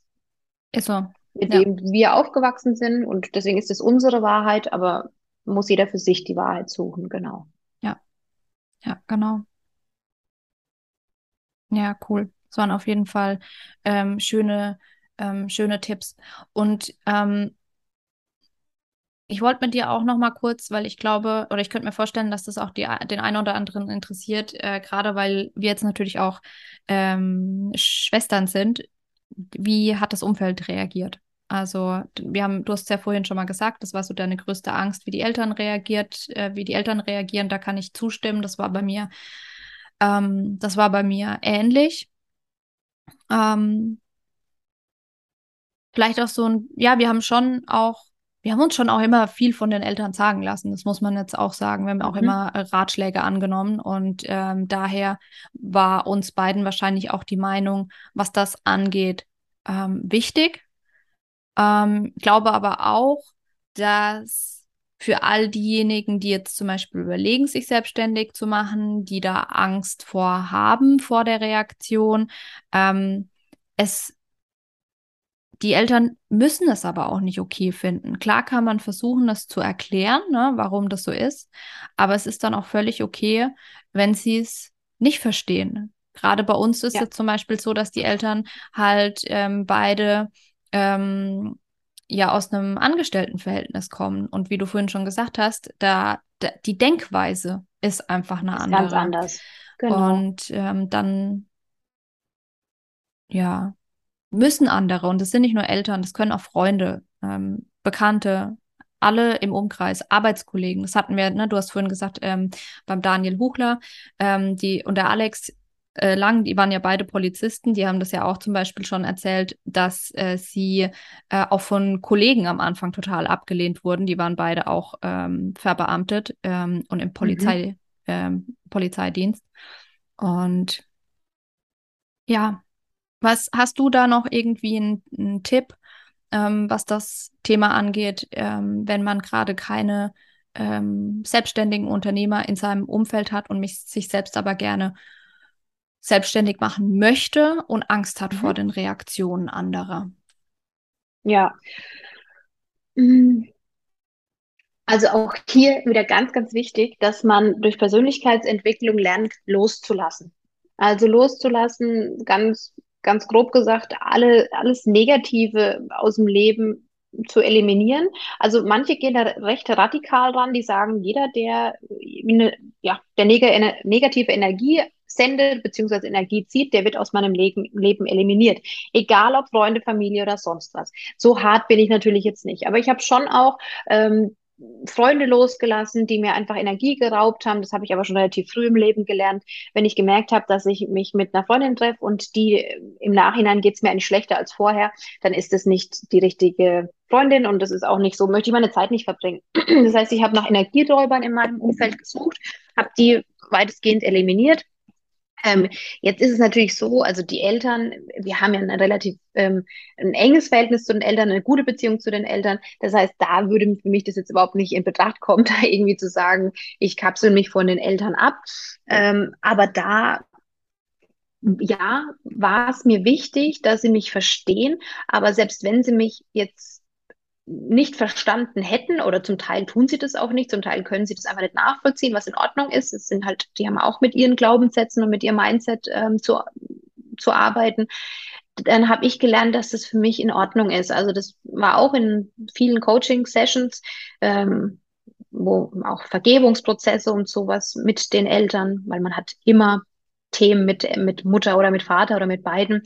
Ist so. Mit ja. dem wir aufgewachsen sind und deswegen ist es unsere Wahrheit, aber muss jeder für sich die Wahrheit suchen, genau. Ja, ja, genau. Ja, cool. Das waren auf jeden Fall ähm, schöne, ähm, schöne Tipps. Und ähm, ich wollte mit dir auch noch mal kurz, weil ich glaube, oder ich könnte mir vorstellen, dass das auch die, den einen oder anderen interessiert, äh, gerade weil wir jetzt natürlich auch ähm, Schwestern sind. Wie hat das Umfeld reagiert? Also, wir haben, du hast ja vorhin schon mal gesagt, das war so deine größte Angst, wie die Eltern reagiert, äh, wie die Eltern reagieren. Da kann ich zustimmen. Das war bei mir, ähm, das war bei mir ähnlich. Ähm, vielleicht auch so ein, ja, wir haben schon auch wir haben uns schon auch immer viel von den Eltern sagen lassen. Das muss man jetzt auch sagen. Wir haben auch mhm. immer äh, Ratschläge angenommen und ähm, daher war uns beiden wahrscheinlich auch die Meinung, was das angeht, ähm, wichtig. Ähm, glaube aber auch, dass für all diejenigen, die jetzt zum Beispiel überlegen, sich selbstständig zu machen, die da Angst vor haben vor der Reaktion, ähm, es die Eltern müssen es aber auch nicht okay finden. Klar kann man versuchen, das zu erklären, ne, warum das so ist, aber es ist dann auch völlig okay, wenn sie es nicht verstehen. Gerade bei uns ist ja. es zum Beispiel so, dass die Eltern halt ähm, beide ähm, ja aus einem Angestelltenverhältnis kommen. Und wie du vorhin schon gesagt hast, da, da die Denkweise ist einfach eine ist andere. Ganz anders. Genau. Und ähm, dann ja, müssen andere, und das sind nicht nur Eltern, das können auch Freunde, ähm, Bekannte, alle im Umkreis, Arbeitskollegen. Das hatten wir, ne, du hast vorhin gesagt, ähm, beim Daniel Huchler, ähm, die und der Alex äh, Lang, die waren ja beide Polizisten, die haben das ja auch zum Beispiel schon erzählt, dass äh, sie äh, auch von Kollegen am Anfang total abgelehnt wurden. Die waren beide auch ähm, verbeamtet ähm, und im Polizei, mhm. Polizeidienst. Und ja, was hast du da noch irgendwie einen Tipp, ähm, was das Thema angeht, ähm, wenn man gerade keine ähm, selbstständigen Unternehmer in seinem Umfeld hat und mich, sich selbst aber gerne selbstständig machen möchte und Angst hat mhm. vor den Reaktionen anderer? Ja. Mhm. Also auch hier wieder ganz, ganz wichtig, dass man durch Persönlichkeitsentwicklung lernt, loszulassen. Also loszulassen, ganz ganz grob gesagt, alle, alles Negative aus dem Leben zu eliminieren. Also manche gehen da recht radikal ran, die sagen, jeder, der, eine, ja, der neg negative Energie sendet bzw. Energie zieht, der wird aus meinem Leben, Leben eliminiert. Egal ob Freunde, Familie oder sonst was. So hart bin ich natürlich jetzt nicht. Aber ich habe schon auch ähm, Freunde losgelassen, die mir einfach Energie geraubt haben. Das habe ich aber schon relativ früh im Leben gelernt. Wenn ich gemerkt habe, dass ich mich mit einer Freundin treffe und die im Nachhinein geht es mir eigentlich schlechter als vorher, dann ist es nicht die richtige Freundin und das ist auch nicht so, möchte ich meine Zeit nicht verbringen. Das heißt, ich habe nach Energieräubern in meinem Umfeld gesucht, habe die weitestgehend eliminiert ähm, jetzt ist es natürlich so, also die Eltern, wir haben ja ein relativ ähm, ein enges Verhältnis zu den Eltern, eine gute Beziehung zu den Eltern. Das heißt, da würde für mich das jetzt überhaupt nicht in Betracht kommen, da irgendwie zu sagen, ich kapsel mich von den Eltern ab. Ähm, aber da ja, war es mir wichtig, dass sie mich verstehen, aber selbst wenn sie mich jetzt nicht verstanden hätten oder zum Teil tun sie das auch nicht, zum Teil können sie das einfach nicht nachvollziehen, was in Ordnung ist. Es sind halt, die haben auch mit ihren Glaubenssätzen und mit ihrem Mindset ähm, zu, zu arbeiten. Dann habe ich gelernt, dass das für mich in Ordnung ist. Also das war auch in vielen Coaching-Sessions, ähm, wo auch Vergebungsprozesse und sowas mit den Eltern, weil man hat immer Themen mit, mit Mutter oder mit Vater oder mit beiden.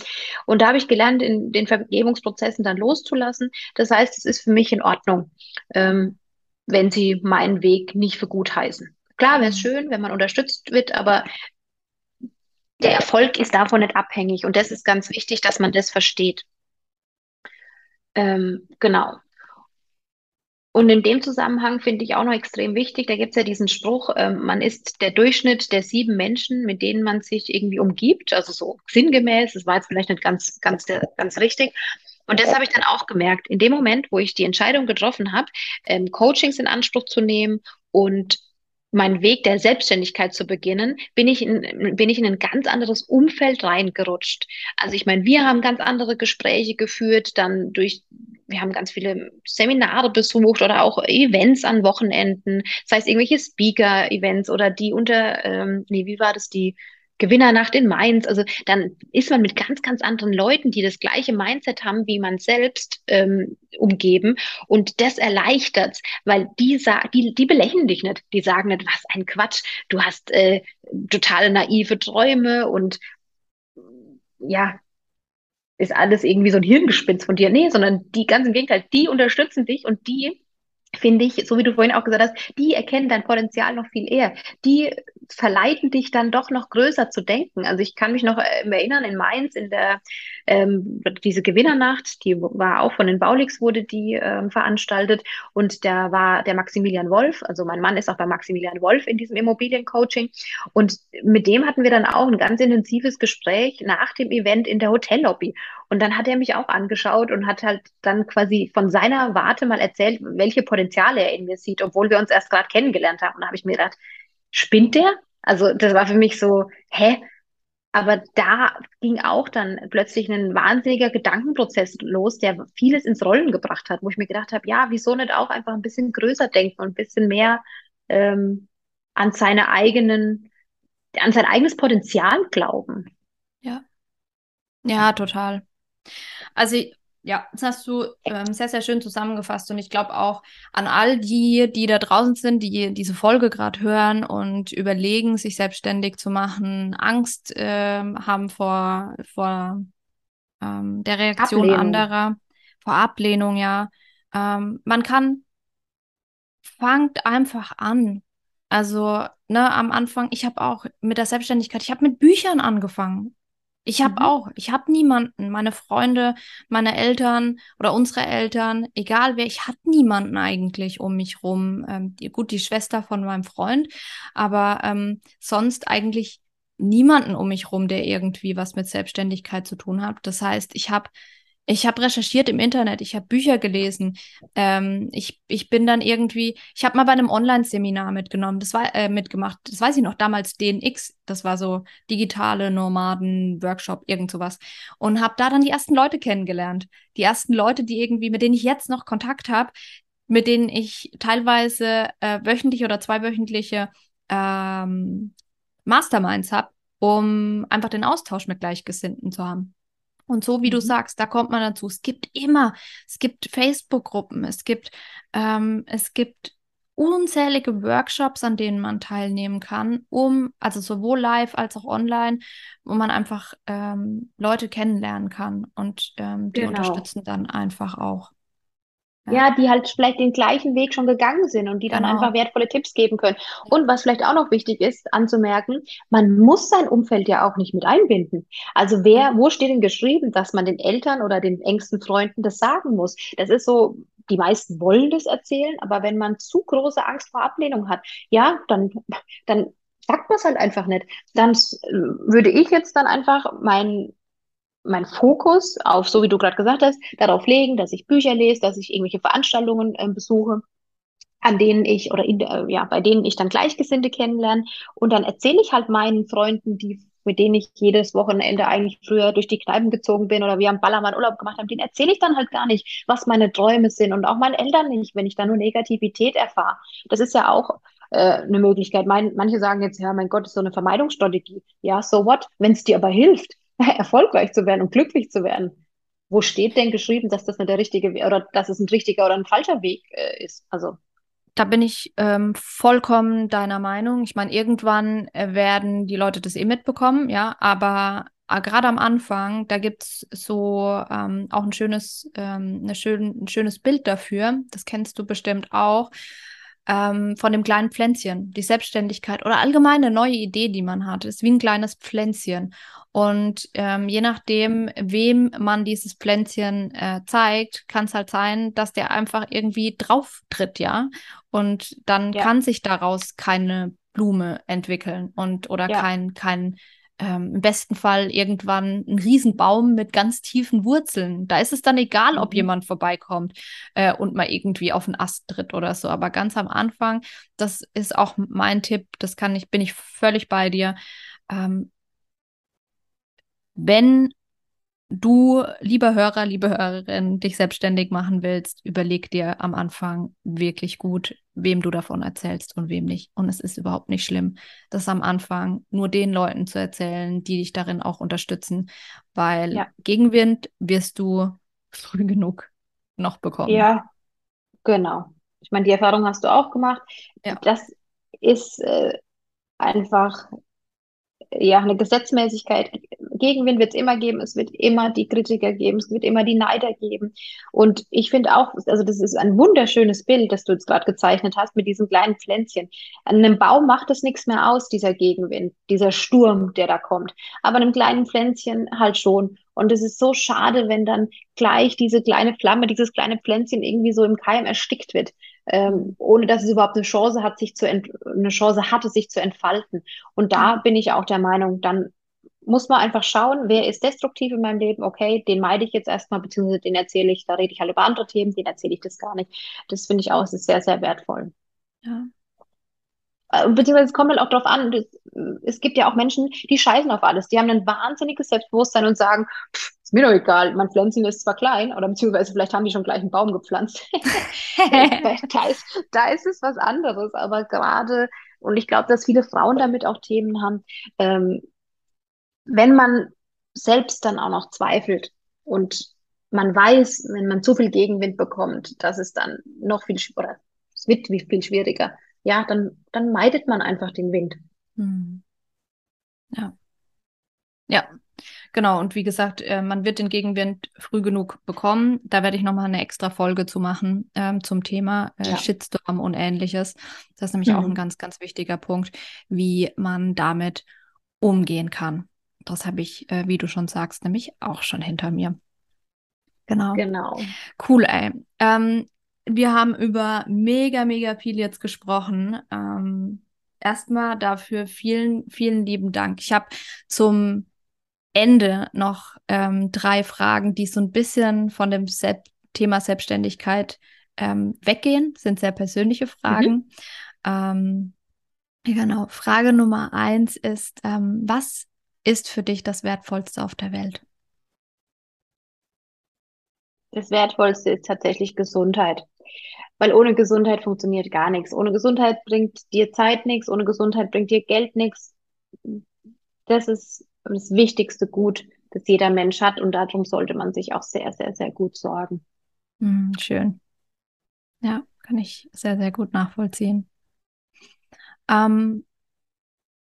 Und da habe ich gelernt, in den Vergebungsprozessen dann loszulassen. Das heißt, es ist für mich in Ordnung, ähm, wenn sie meinen Weg nicht für gut heißen. Klar wäre es mhm. schön, wenn man unterstützt wird, aber der Erfolg ist davon nicht abhängig. Und das ist ganz wichtig, dass man das versteht. Ähm, genau. Und in dem Zusammenhang finde ich auch noch extrem wichtig, da gibt es ja diesen Spruch, äh, man ist der Durchschnitt der sieben Menschen, mit denen man sich irgendwie umgibt, also so sinngemäß, das war jetzt vielleicht nicht ganz, ganz, ganz richtig. Und das habe ich dann auch gemerkt. In dem Moment, wo ich die Entscheidung getroffen habe, ähm, Coachings in Anspruch zu nehmen und meinen Weg der Selbstständigkeit zu beginnen, bin ich in, bin ich in ein ganz anderes Umfeld reingerutscht. Also ich meine, wir haben ganz andere Gespräche geführt, dann durch, wir haben ganz viele Seminare besucht oder auch Events an Wochenenden, das heißt irgendwelche Speaker-Events oder die unter, ähm, nee, wie war das, die Gewinnernacht in Mainz. Also dann ist man mit ganz, ganz anderen Leuten, die das gleiche Mindset haben wie man selbst, ähm, umgeben. Und das erleichtert, weil die, die, die belächeln dich nicht. Die sagen nicht, was ein Quatsch, du hast äh, totale naive Träume und ja, ist alles irgendwie so ein Hirngespinst von dir. Nee, sondern die ganz im Gegenteil, die unterstützen dich und die finde ich, so wie du vorhin auch gesagt hast, die erkennen dein Potenzial noch viel eher. Die verleiten dich dann doch noch größer zu denken. Also ich kann mich noch äh, erinnern, in Mainz, in der ähm, diese Gewinnernacht, die war auch von den Baulix wurde die ähm, veranstaltet und da war der Maximilian Wolf, also mein Mann ist auch bei Maximilian Wolf in diesem Immobiliencoaching und mit dem hatten wir dann auch ein ganz intensives Gespräch nach dem Event in der Hotellobby und dann hat er mich auch angeschaut und hat halt dann quasi von seiner Warte mal erzählt, welche Potenziale er in mir sieht, obwohl wir uns erst gerade kennengelernt haben. Und da habe ich mir gedacht, spinnt der? Also das war für mich so, hä? Aber da ging auch dann plötzlich ein wahnsinniger Gedankenprozess los, der vieles ins Rollen gebracht hat, wo ich mir gedacht habe, ja, wieso nicht auch einfach ein bisschen größer denken und ein bisschen mehr ähm, an seine eigenen, an sein eigenes Potenzial glauben. Ja. Ja, total. Also ja, das hast du ähm, sehr, sehr schön zusammengefasst. Und ich glaube auch an all die, die da draußen sind, die diese Folge gerade hören und überlegen, sich selbstständig zu machen, Angst äh, haben vor, vor ähm, der Reaktion Ablehnung. anderer, vor Ablehnung, ja. Ähm, man kann, fangt einfach an. Also, ne, am Anfang, ich habe auch mit der Selbstständigkeit, ich habe mit Büchern angefangen. Ich habe mhm. auch, ich habe niemanden, meine Freunde, meine Eltern oder unsere Eltern, egal wer, ich hatte niemanden eigentlich um mich rum. Ähm, die, gut, die Schwester von meinem Freund, aber ähm, sonst eigentlich niemanden um mich rum, der irgendwie was mit Selbstständigkeit zu tun hat. Das heißt, ich habe ich habe recherchiert im Internet, ich habe Bücher gelesen. Ähm, ich, ich bin dann irgendwie, ich habe mal bei einem Online-Seminar mitgenommen, das war äh, mitgemacht, das weiß ich noch, damals DNX, das war so digitale Nomaden-Workshop, irgend sowas. Und habe da dann die ersten Leute kennengelernt. Die ersten Leute, die irgendwie, mit denen ich jetzt noch Kontakt habe, mit denen ich teilweise äh, wöchentlich oder zweiwöchentliche ähm, Masterminds habe, um einfach den Austausch mit Gleichgesinnten zu haben. Und so wie mhm. du sagst, da kommt man dazu. Es gibt immer, es gibt Facebook-Gruppen, es gibt, ähm, es gibt unzählige Workshops, an denen man teilnehmen kann, um, also sowohl live als auch online, wo man einfach ähm, Leute kennenlernen kann und ähm, die genau. unterstützen dann einfach auch. Ja. die halt vielleicht den gleichen Weg schon gegangen sind und die dann genau. einfach wertvolle Tipps geben können. Und was vielleicht auch noch wichtig ist anzumerken, man muss sein Umfeld ja auch nicht mit einbinden. Also wer, wo steht denn geschrieben, dass man den Eltern oder den engsten Freunden das sagen muss? Das ist so, die meisten wollen das erzählen, aber wenn man zu große Angst vor Ablehnung hat, ja, dann, dann sagt man es halt einfach nicht. Dann würde ich jetzt dann einfach mein mein Fokus auf, so wie du gerade gesagt hast, darauf legen, dass ich Bücher lese, dass ich irgendwelche Veranstaltungen äh, besuche, an denen ich oder in, äh, ja, bei denen ich dann Gleichgesinnte kennenlerne. Und dann erzähle ich halt meinen Freunden, die mit denen ich jedes Wochenende eigentlich früher durch die Kneipen gezogen bin oder wir am Ballermann Urlaub gemacht haben, denen erzähle ich dann halt gar nicht, was meine Träume sind und auch meinen Eltern nicht, wenn ich da nur Negativität erfahre. Das ist ja auch äh, eine Möglichkeit. Mein, manche sagen jetzt, ja, mein Gott, ist so eine Vermeidungsstrategie. Ja, so what? Wenn es dir aber hilft, erfolgreich zu werden und glücklich zu werden, wo steht denn geschrieben, dass das nicht der richtige oder dass es ein richtiger oder ein falscher Weg äh, ist? Also da bin ich ähm, vollkommen deiner Meinung. Ich meine, irgendwann äh, werden die Leute das eh mitbekommen, ja, aber äh, gerade am Anfang, da gibt es so ähm, auch ein schönes, ähm, schön, ein schönes Bild dafür. Das kennst du bestimmt auch ähm, von dem kleinen Pflänzchen, die Selbstständigkeit oder allgemein eine neue Idee, die man hat, ist wie ein kleines Pflänzchen. Und ähm, je nachdem, wem man dieses Pflänzchen äh, zeigt, kann es halt sein, dass der einfach irgendwie drauf tritt, ja. Und dann ja. kann sich daraus keine Blume entwickeln und oder ja. kein, kein ähm, im besten Fall irgendwann ein Riesenbaum mit ganz tiefen Wurzeln. Da ist es dann egal, ob mhm. jemand vorbeikommt äh, und mal irgendwie auf den Ast tritt oder so. Aber ganz am Anfang, das ist auch mein Tipp, das kann ich, bin ich völlig bei dir. Ähm, wenn du, lieber Hörer, liebe Hörerin, dich selbstständig machen willst, überleg dir am Anfang wirklich gut, wem du davon erzählst und wem nicht. Und es ist überhaupt nicht schlimm, das am Anfang nur den Leuten zu erzählen, die dich darin auch unterstützen, weil ja. Gegenwind wirst du früh genug noch bekommen. Ja, genau. Ich meine, die Erfahrung hast du auch gemacht. Ja. Das ist äh, einfach ja, eine Gesetzmäßigkeit. Gegenwind wird es immer geben, es wird immer die Kritiker geben, es wird immer die Neider geben. Und ich finde auch, also das ist ein wunderschönes Bild, das du jetzt gerade gezeichnet hast mit diesem kleinen Pflänzchen. An einem Baum macht es nichts mehr aus, dieser Gegenwind, dieser Sturm, der da kommt. Aber einem kleinen Pflänzchen halt schon. Und es ist so schade, wenn dann gleich diese kleine Flamme, dieses kleine Pflänzchen irgendwie so im Keim erstickt wird ähm, ohne dass es überhaupt eine Chance hat, sich zu eine Chance hatte, sich zu entfalten. Und da bin ich auch der Meinung, dann muss man einfach schauen, wer ist destruktiv in meinem Leben, okay, den meide ich jetzt erstmal, beziehungsweise den erzähle ich, da rede ich halt über andere Themen, den erzähle ich das gar nicht. Das finde ich auch, ist sehr, sehr wertvoll. Ja. Äh, beziehungsweise es kommt halt auch darauf an, es gibt ja auch Menschen, die scheißen auf alles. Die haben ein wahnsinniges Selbstbewusstsein und sagen, pff, ist mir doch egal, mein Pflänzchen ist zwar klein, oder beziehungsweise vielleicht haben die schon gleich einen Baum gepflanzt. da, ist, da ist es was anderes, aber gerade, und ich glaube, dass viele Frauen damit auch Themen haben, ähm, wenn man selbst dann auch noch zweifelt und man weiß, wenn man zu viel Gegenwind bekommt, dass es dann noch viel, oder es wird viel schwieriger, ja, dann, dann meidet man einfach den Wind. Hm. Ja. Ja, genau. Und wie gesagt, äh, man wird den Gegenwind früh genug bekommen. Da werde ich nochmal eine extra Folge zu machen ähm, zum Thema äh, ja. Shitstorm und ähnliches. Das ist nämlich mhm. auch ein ganz, ganz wichtiger Punkt, wie man damit umgehen kann. Das habe ich, äh, wie du schon sagst, nämlich auch schon hinter mir. Genau. Genau. Cool, ey. Ähm, wir haben über mega, mega viel jetzt gesprochen. Ähm, erstmal dafür vielen, vielen lieben Dank. Ich habe zum Ende noch ähm, drei Fragen, die so ein bisschen von dem Sel Thema Selbstständigkeit ähm, weggehen, sind sehr persönliche Fragen. Mhm. Ähm, genau. Frage Nummer eins ist, ähm, was ist für dich das Wertvollste auf der Welt? Das Wertvollste ist tatsächlich Gesundheit. Weil ohne Gesundheit funktioniert gar nichts. Ohne Gesundheit bringt dir Zeit nichts, ohne Gesundheit bringt dir Geld nichts. Das ist das wichtigste Gut, das jeder Mensch hat und darum sollte man sich auch sehr, sehr, sehr gut sorgen. Mm, schön. Ja, kann ich sehr, sehr gut nachvollziehen. Ähm,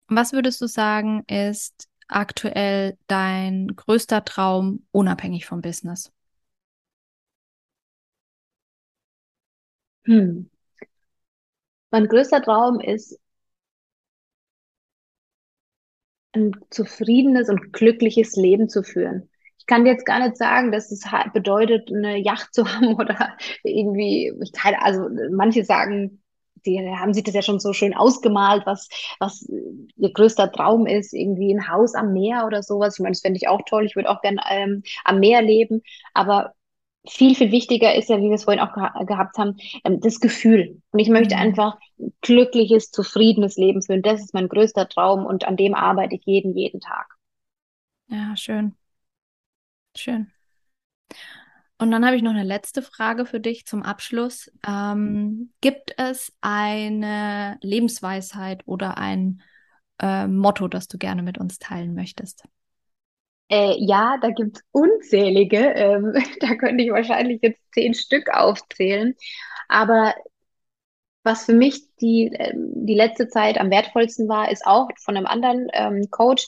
was würdest du sagen, ist aktuell dein größter Traum unabhängig vom Business? Hm. Mein größter Traum ist, ein zufriedenes und glückliches Leben zu führen. Ich kann jetzt gar nicht sagen, dass es bedeutet, eine Yacht zu haben oder irgendwie, ich kann, also manche sagen, die haben sich das ja schon so schön ausgemalt, was, was ihr größter Traum ist, irgendwie ein Haus am Meer oder sowas. Ich meine, das fände ich auch toll. Ich würde auch gerne ähm, am Meer leben. Aber viel, viel wichtiger ist ja, wie wir es vorhin auch ge gehabt haben, ähm, das Gefühl. Und ich möchte mhm. einfach glückliches, zufriedenes Leben führen. Das ist mein größter Traum und an dem arbeite ich jeden, jeden Tag. Ja, schön. Schön. Und dann habe ich noch eine letzte Frage für dich zum Abschluss. Ähm, gibt es eine Lebensweisheit oder ein äh, Motto, das du gerne mit uns teilen möchtest? Äh, ja, da gibt es unzählige. Ähm, da könnte ich wahrscheinlich jetzt zehn Stück aufzählen. Aber was für mich die, ähm, die letzte Zeit am wertvollsten war, ist auch von einem anderen ähm, Coach,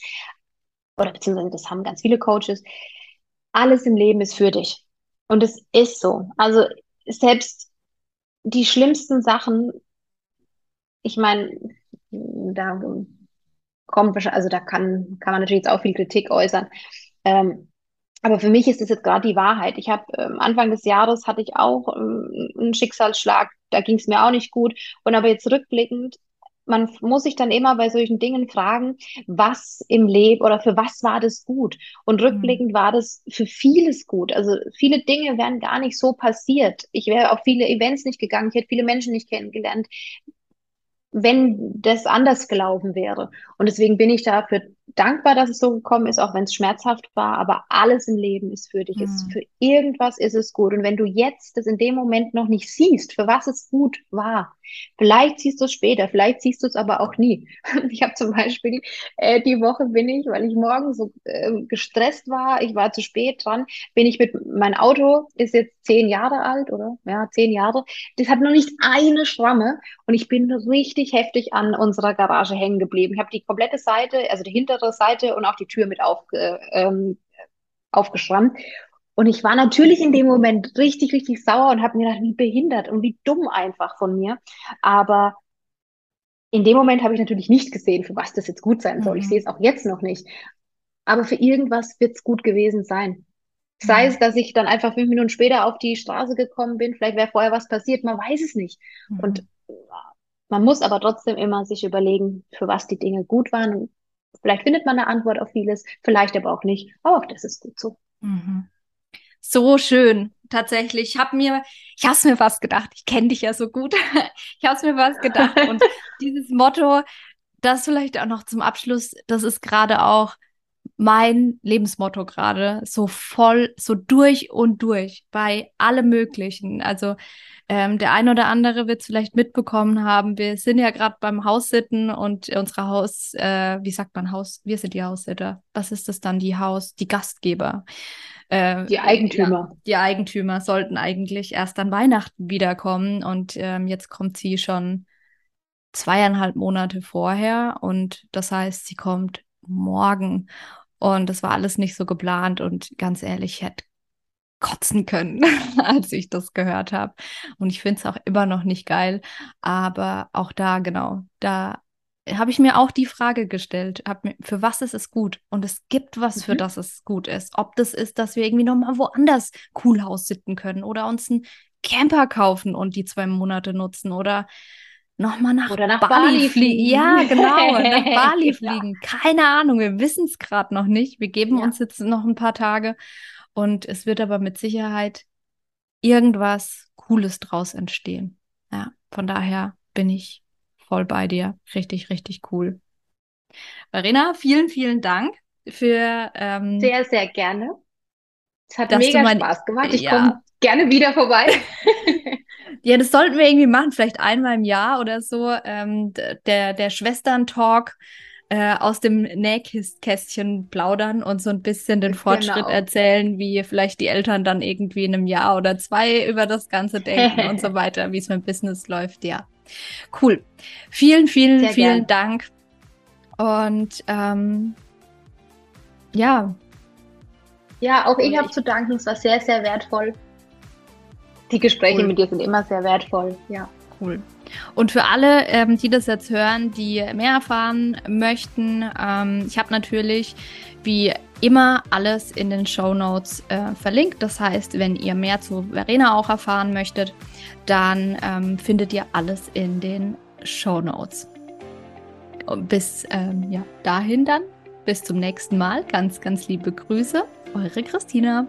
oder beziehungsweise das haben ganz viele Coaches, alles im Leben ist für dich. Und es ist so. Also selbst die schlimmsten Sachen, ich meine, da kommt also da kann, kann man natürlich jetzt auch viel Kritik äußern. Ähm, aber für mich ist das jetzt gerade die Wahrheit. Ich habe ähm, Anfang des Jahres hatte ich auch ähm, einen Schicksalsschlag, da ging es mir auch nicht gut. Und aber jetzt rückblickend, man muss sich dann immer bei solchen Dingen fragen, was im Leben oder für was war das gut? Und mhm. rückblickend war das für vieles gut. Also viele Dinge wären gar nicht so passiert. Ich wäre auf viele Events nicht gegangen, ich hätte viele Menschen nicht kennengelernt wenn das anders gelaufen wäre. Und deswegen bin ich dafür dankbar, dass es so gekommen ist, auch wenn es schmerzhaft war. Aber alles im Leben ist für dich. Mhm. Ist für irgendwas ist es gut. Und wenn du jetzt das in dem Moment noch nicht siehst, für was es gut war, vielleicht siehst du es später, vielleicht siehst du es aber auch nie. Ich habe zum Beispiel äh, die Woche bin ich, weil ich morgen so äh, gestresst war, ich war zu spät dran, bin ich mit mein Auto ist jetzt zehn Jahre alt oder ja zehn Jahre. Das hat noch nicht eine Schramme und ich bin richtig heftig an unserer Garage hängen geblieben. Ich habe die komplette Seite, also die hintere Seite und auch die Tür mit aufge, ähm, aufgeschrammt. Und ich war natürlich in dem Moment richtig, richtig sauer und habe mir gedacht, wie behindert und wie dumm einfach von mir. Aber in dem Moment habe ich natürlich nicht gesehen, für was das jetzt gut sein soll. Mhm. Ich sehe es auch jetzt noch nicht. Aber für irgendwas wird es gut gewesen sein. Sei mhm. es, dass ich dann einfach fünf Minuten später auf die Straße gekommen bin, vielleicht wäre vorher was passiert, man weiß es nicht. Mhm. Und man muss aber trotzdem immer sich überlegen, für was die Dinge gut waren. Vielleicht findet man eine Antwort auf vieles, vielleicht aber auch nicht. Aber auch das ist gut so. Mhm so schön. Tatsächlich, ich habe mir, ich habe es mir fast gedacht, ich kenne dich ja so gut. ich habe es mir fast gedacht. Und dieses Motto, das vielleicht auch noch zum Abschluss, das ist gerade auch mein Lebensmotto gerade, so voll, so durch und durch bei allem Möglichen. Also ähm, der ein oder andere wird es vielleicht mitbekommen haben. Wir sind ja gerade beim Haussitten und unsere Haus, äh, wie sagt man Haus? Wir sind die Haussitter. Was ist das dann? Die Haus, die Gastgeber. Äh, die Eigentümer. Ja, die Eigentümer sollten eigentlich erst an Weihnachten wiederkommen und ähm, jetzt kommt sie schon zweieinhalb Monate vorher und das heißt, sie kommt morgen und das war alles nicht so geplant und ganz ehrlich, ich hätte kotzen können, als ich das gehört habe. Und ich finde es auch immer noch nicht geil. Aber auch da, genau, da habe ich mir auch die Frage gestellt, mir, für was ist es gut? Und es gibt was, mhm. für das es gut ist. Ob das ist, dass wir irgendwie nochmal woanders cool haussitten können oder uns einen Camper kaufen und die zwei Monate nutzen oder nochmal nach, oder nach Bali, Bali fliegen. Ja, genau, nach Bali fliegen. Keine Ahnung, wir wissen es gerade noch nicht. Wir geben ja. uns jetzt noch ein paar Tage und es wird aber mit Sicherheit irgendwas Cooles draus entstehen. Ja, von daher bin ich voll bei dir. Richtig, richtig cool. Verena, vielen, vielen Dank für. Ähm, sehr, sehr gerne. Es hat mega mein, Spaß gemacht. Ich ja. komme gerne wieder vorbei. ja, das sollten wir irgendwie machen, vielleicht einmal im Jahr oder so. Ähm, der, der Schwestern-Talk äh, aus dem Nähkästchen plaudern und so ein bisschen den Fortschritt genau. erzählen, wie vielleicht die Eltern dann irgendwie in einem Jahr oder zwei über das Ganze denken und so weiter, wie es mit Business läuft, ja. Cool. Vielen, vielen, Sehr vielen gern. Dank. Und ähm, ja. Ja, auch ich habe zu danken. Es war sehr, sehr wertvoll. Die Gespräche cool. mit dir sind immer sehr wertvoll. Ja. Cool. Und für alle, ähm, die das jetzt hören, die mehr erfahren möchten, ähm, ich habe natürlich wie immer alles in den Show Notes äh, verlinkt. Das heißt, wenn ihr mehr zu Verena auch erfahren möchtet, dann ähm, findet ihr alles in den Show Notes. bis ähm, ja, dahin dann, bis zum nächsten Mal. Ganz, ganz liebe Grüße, eure Christina.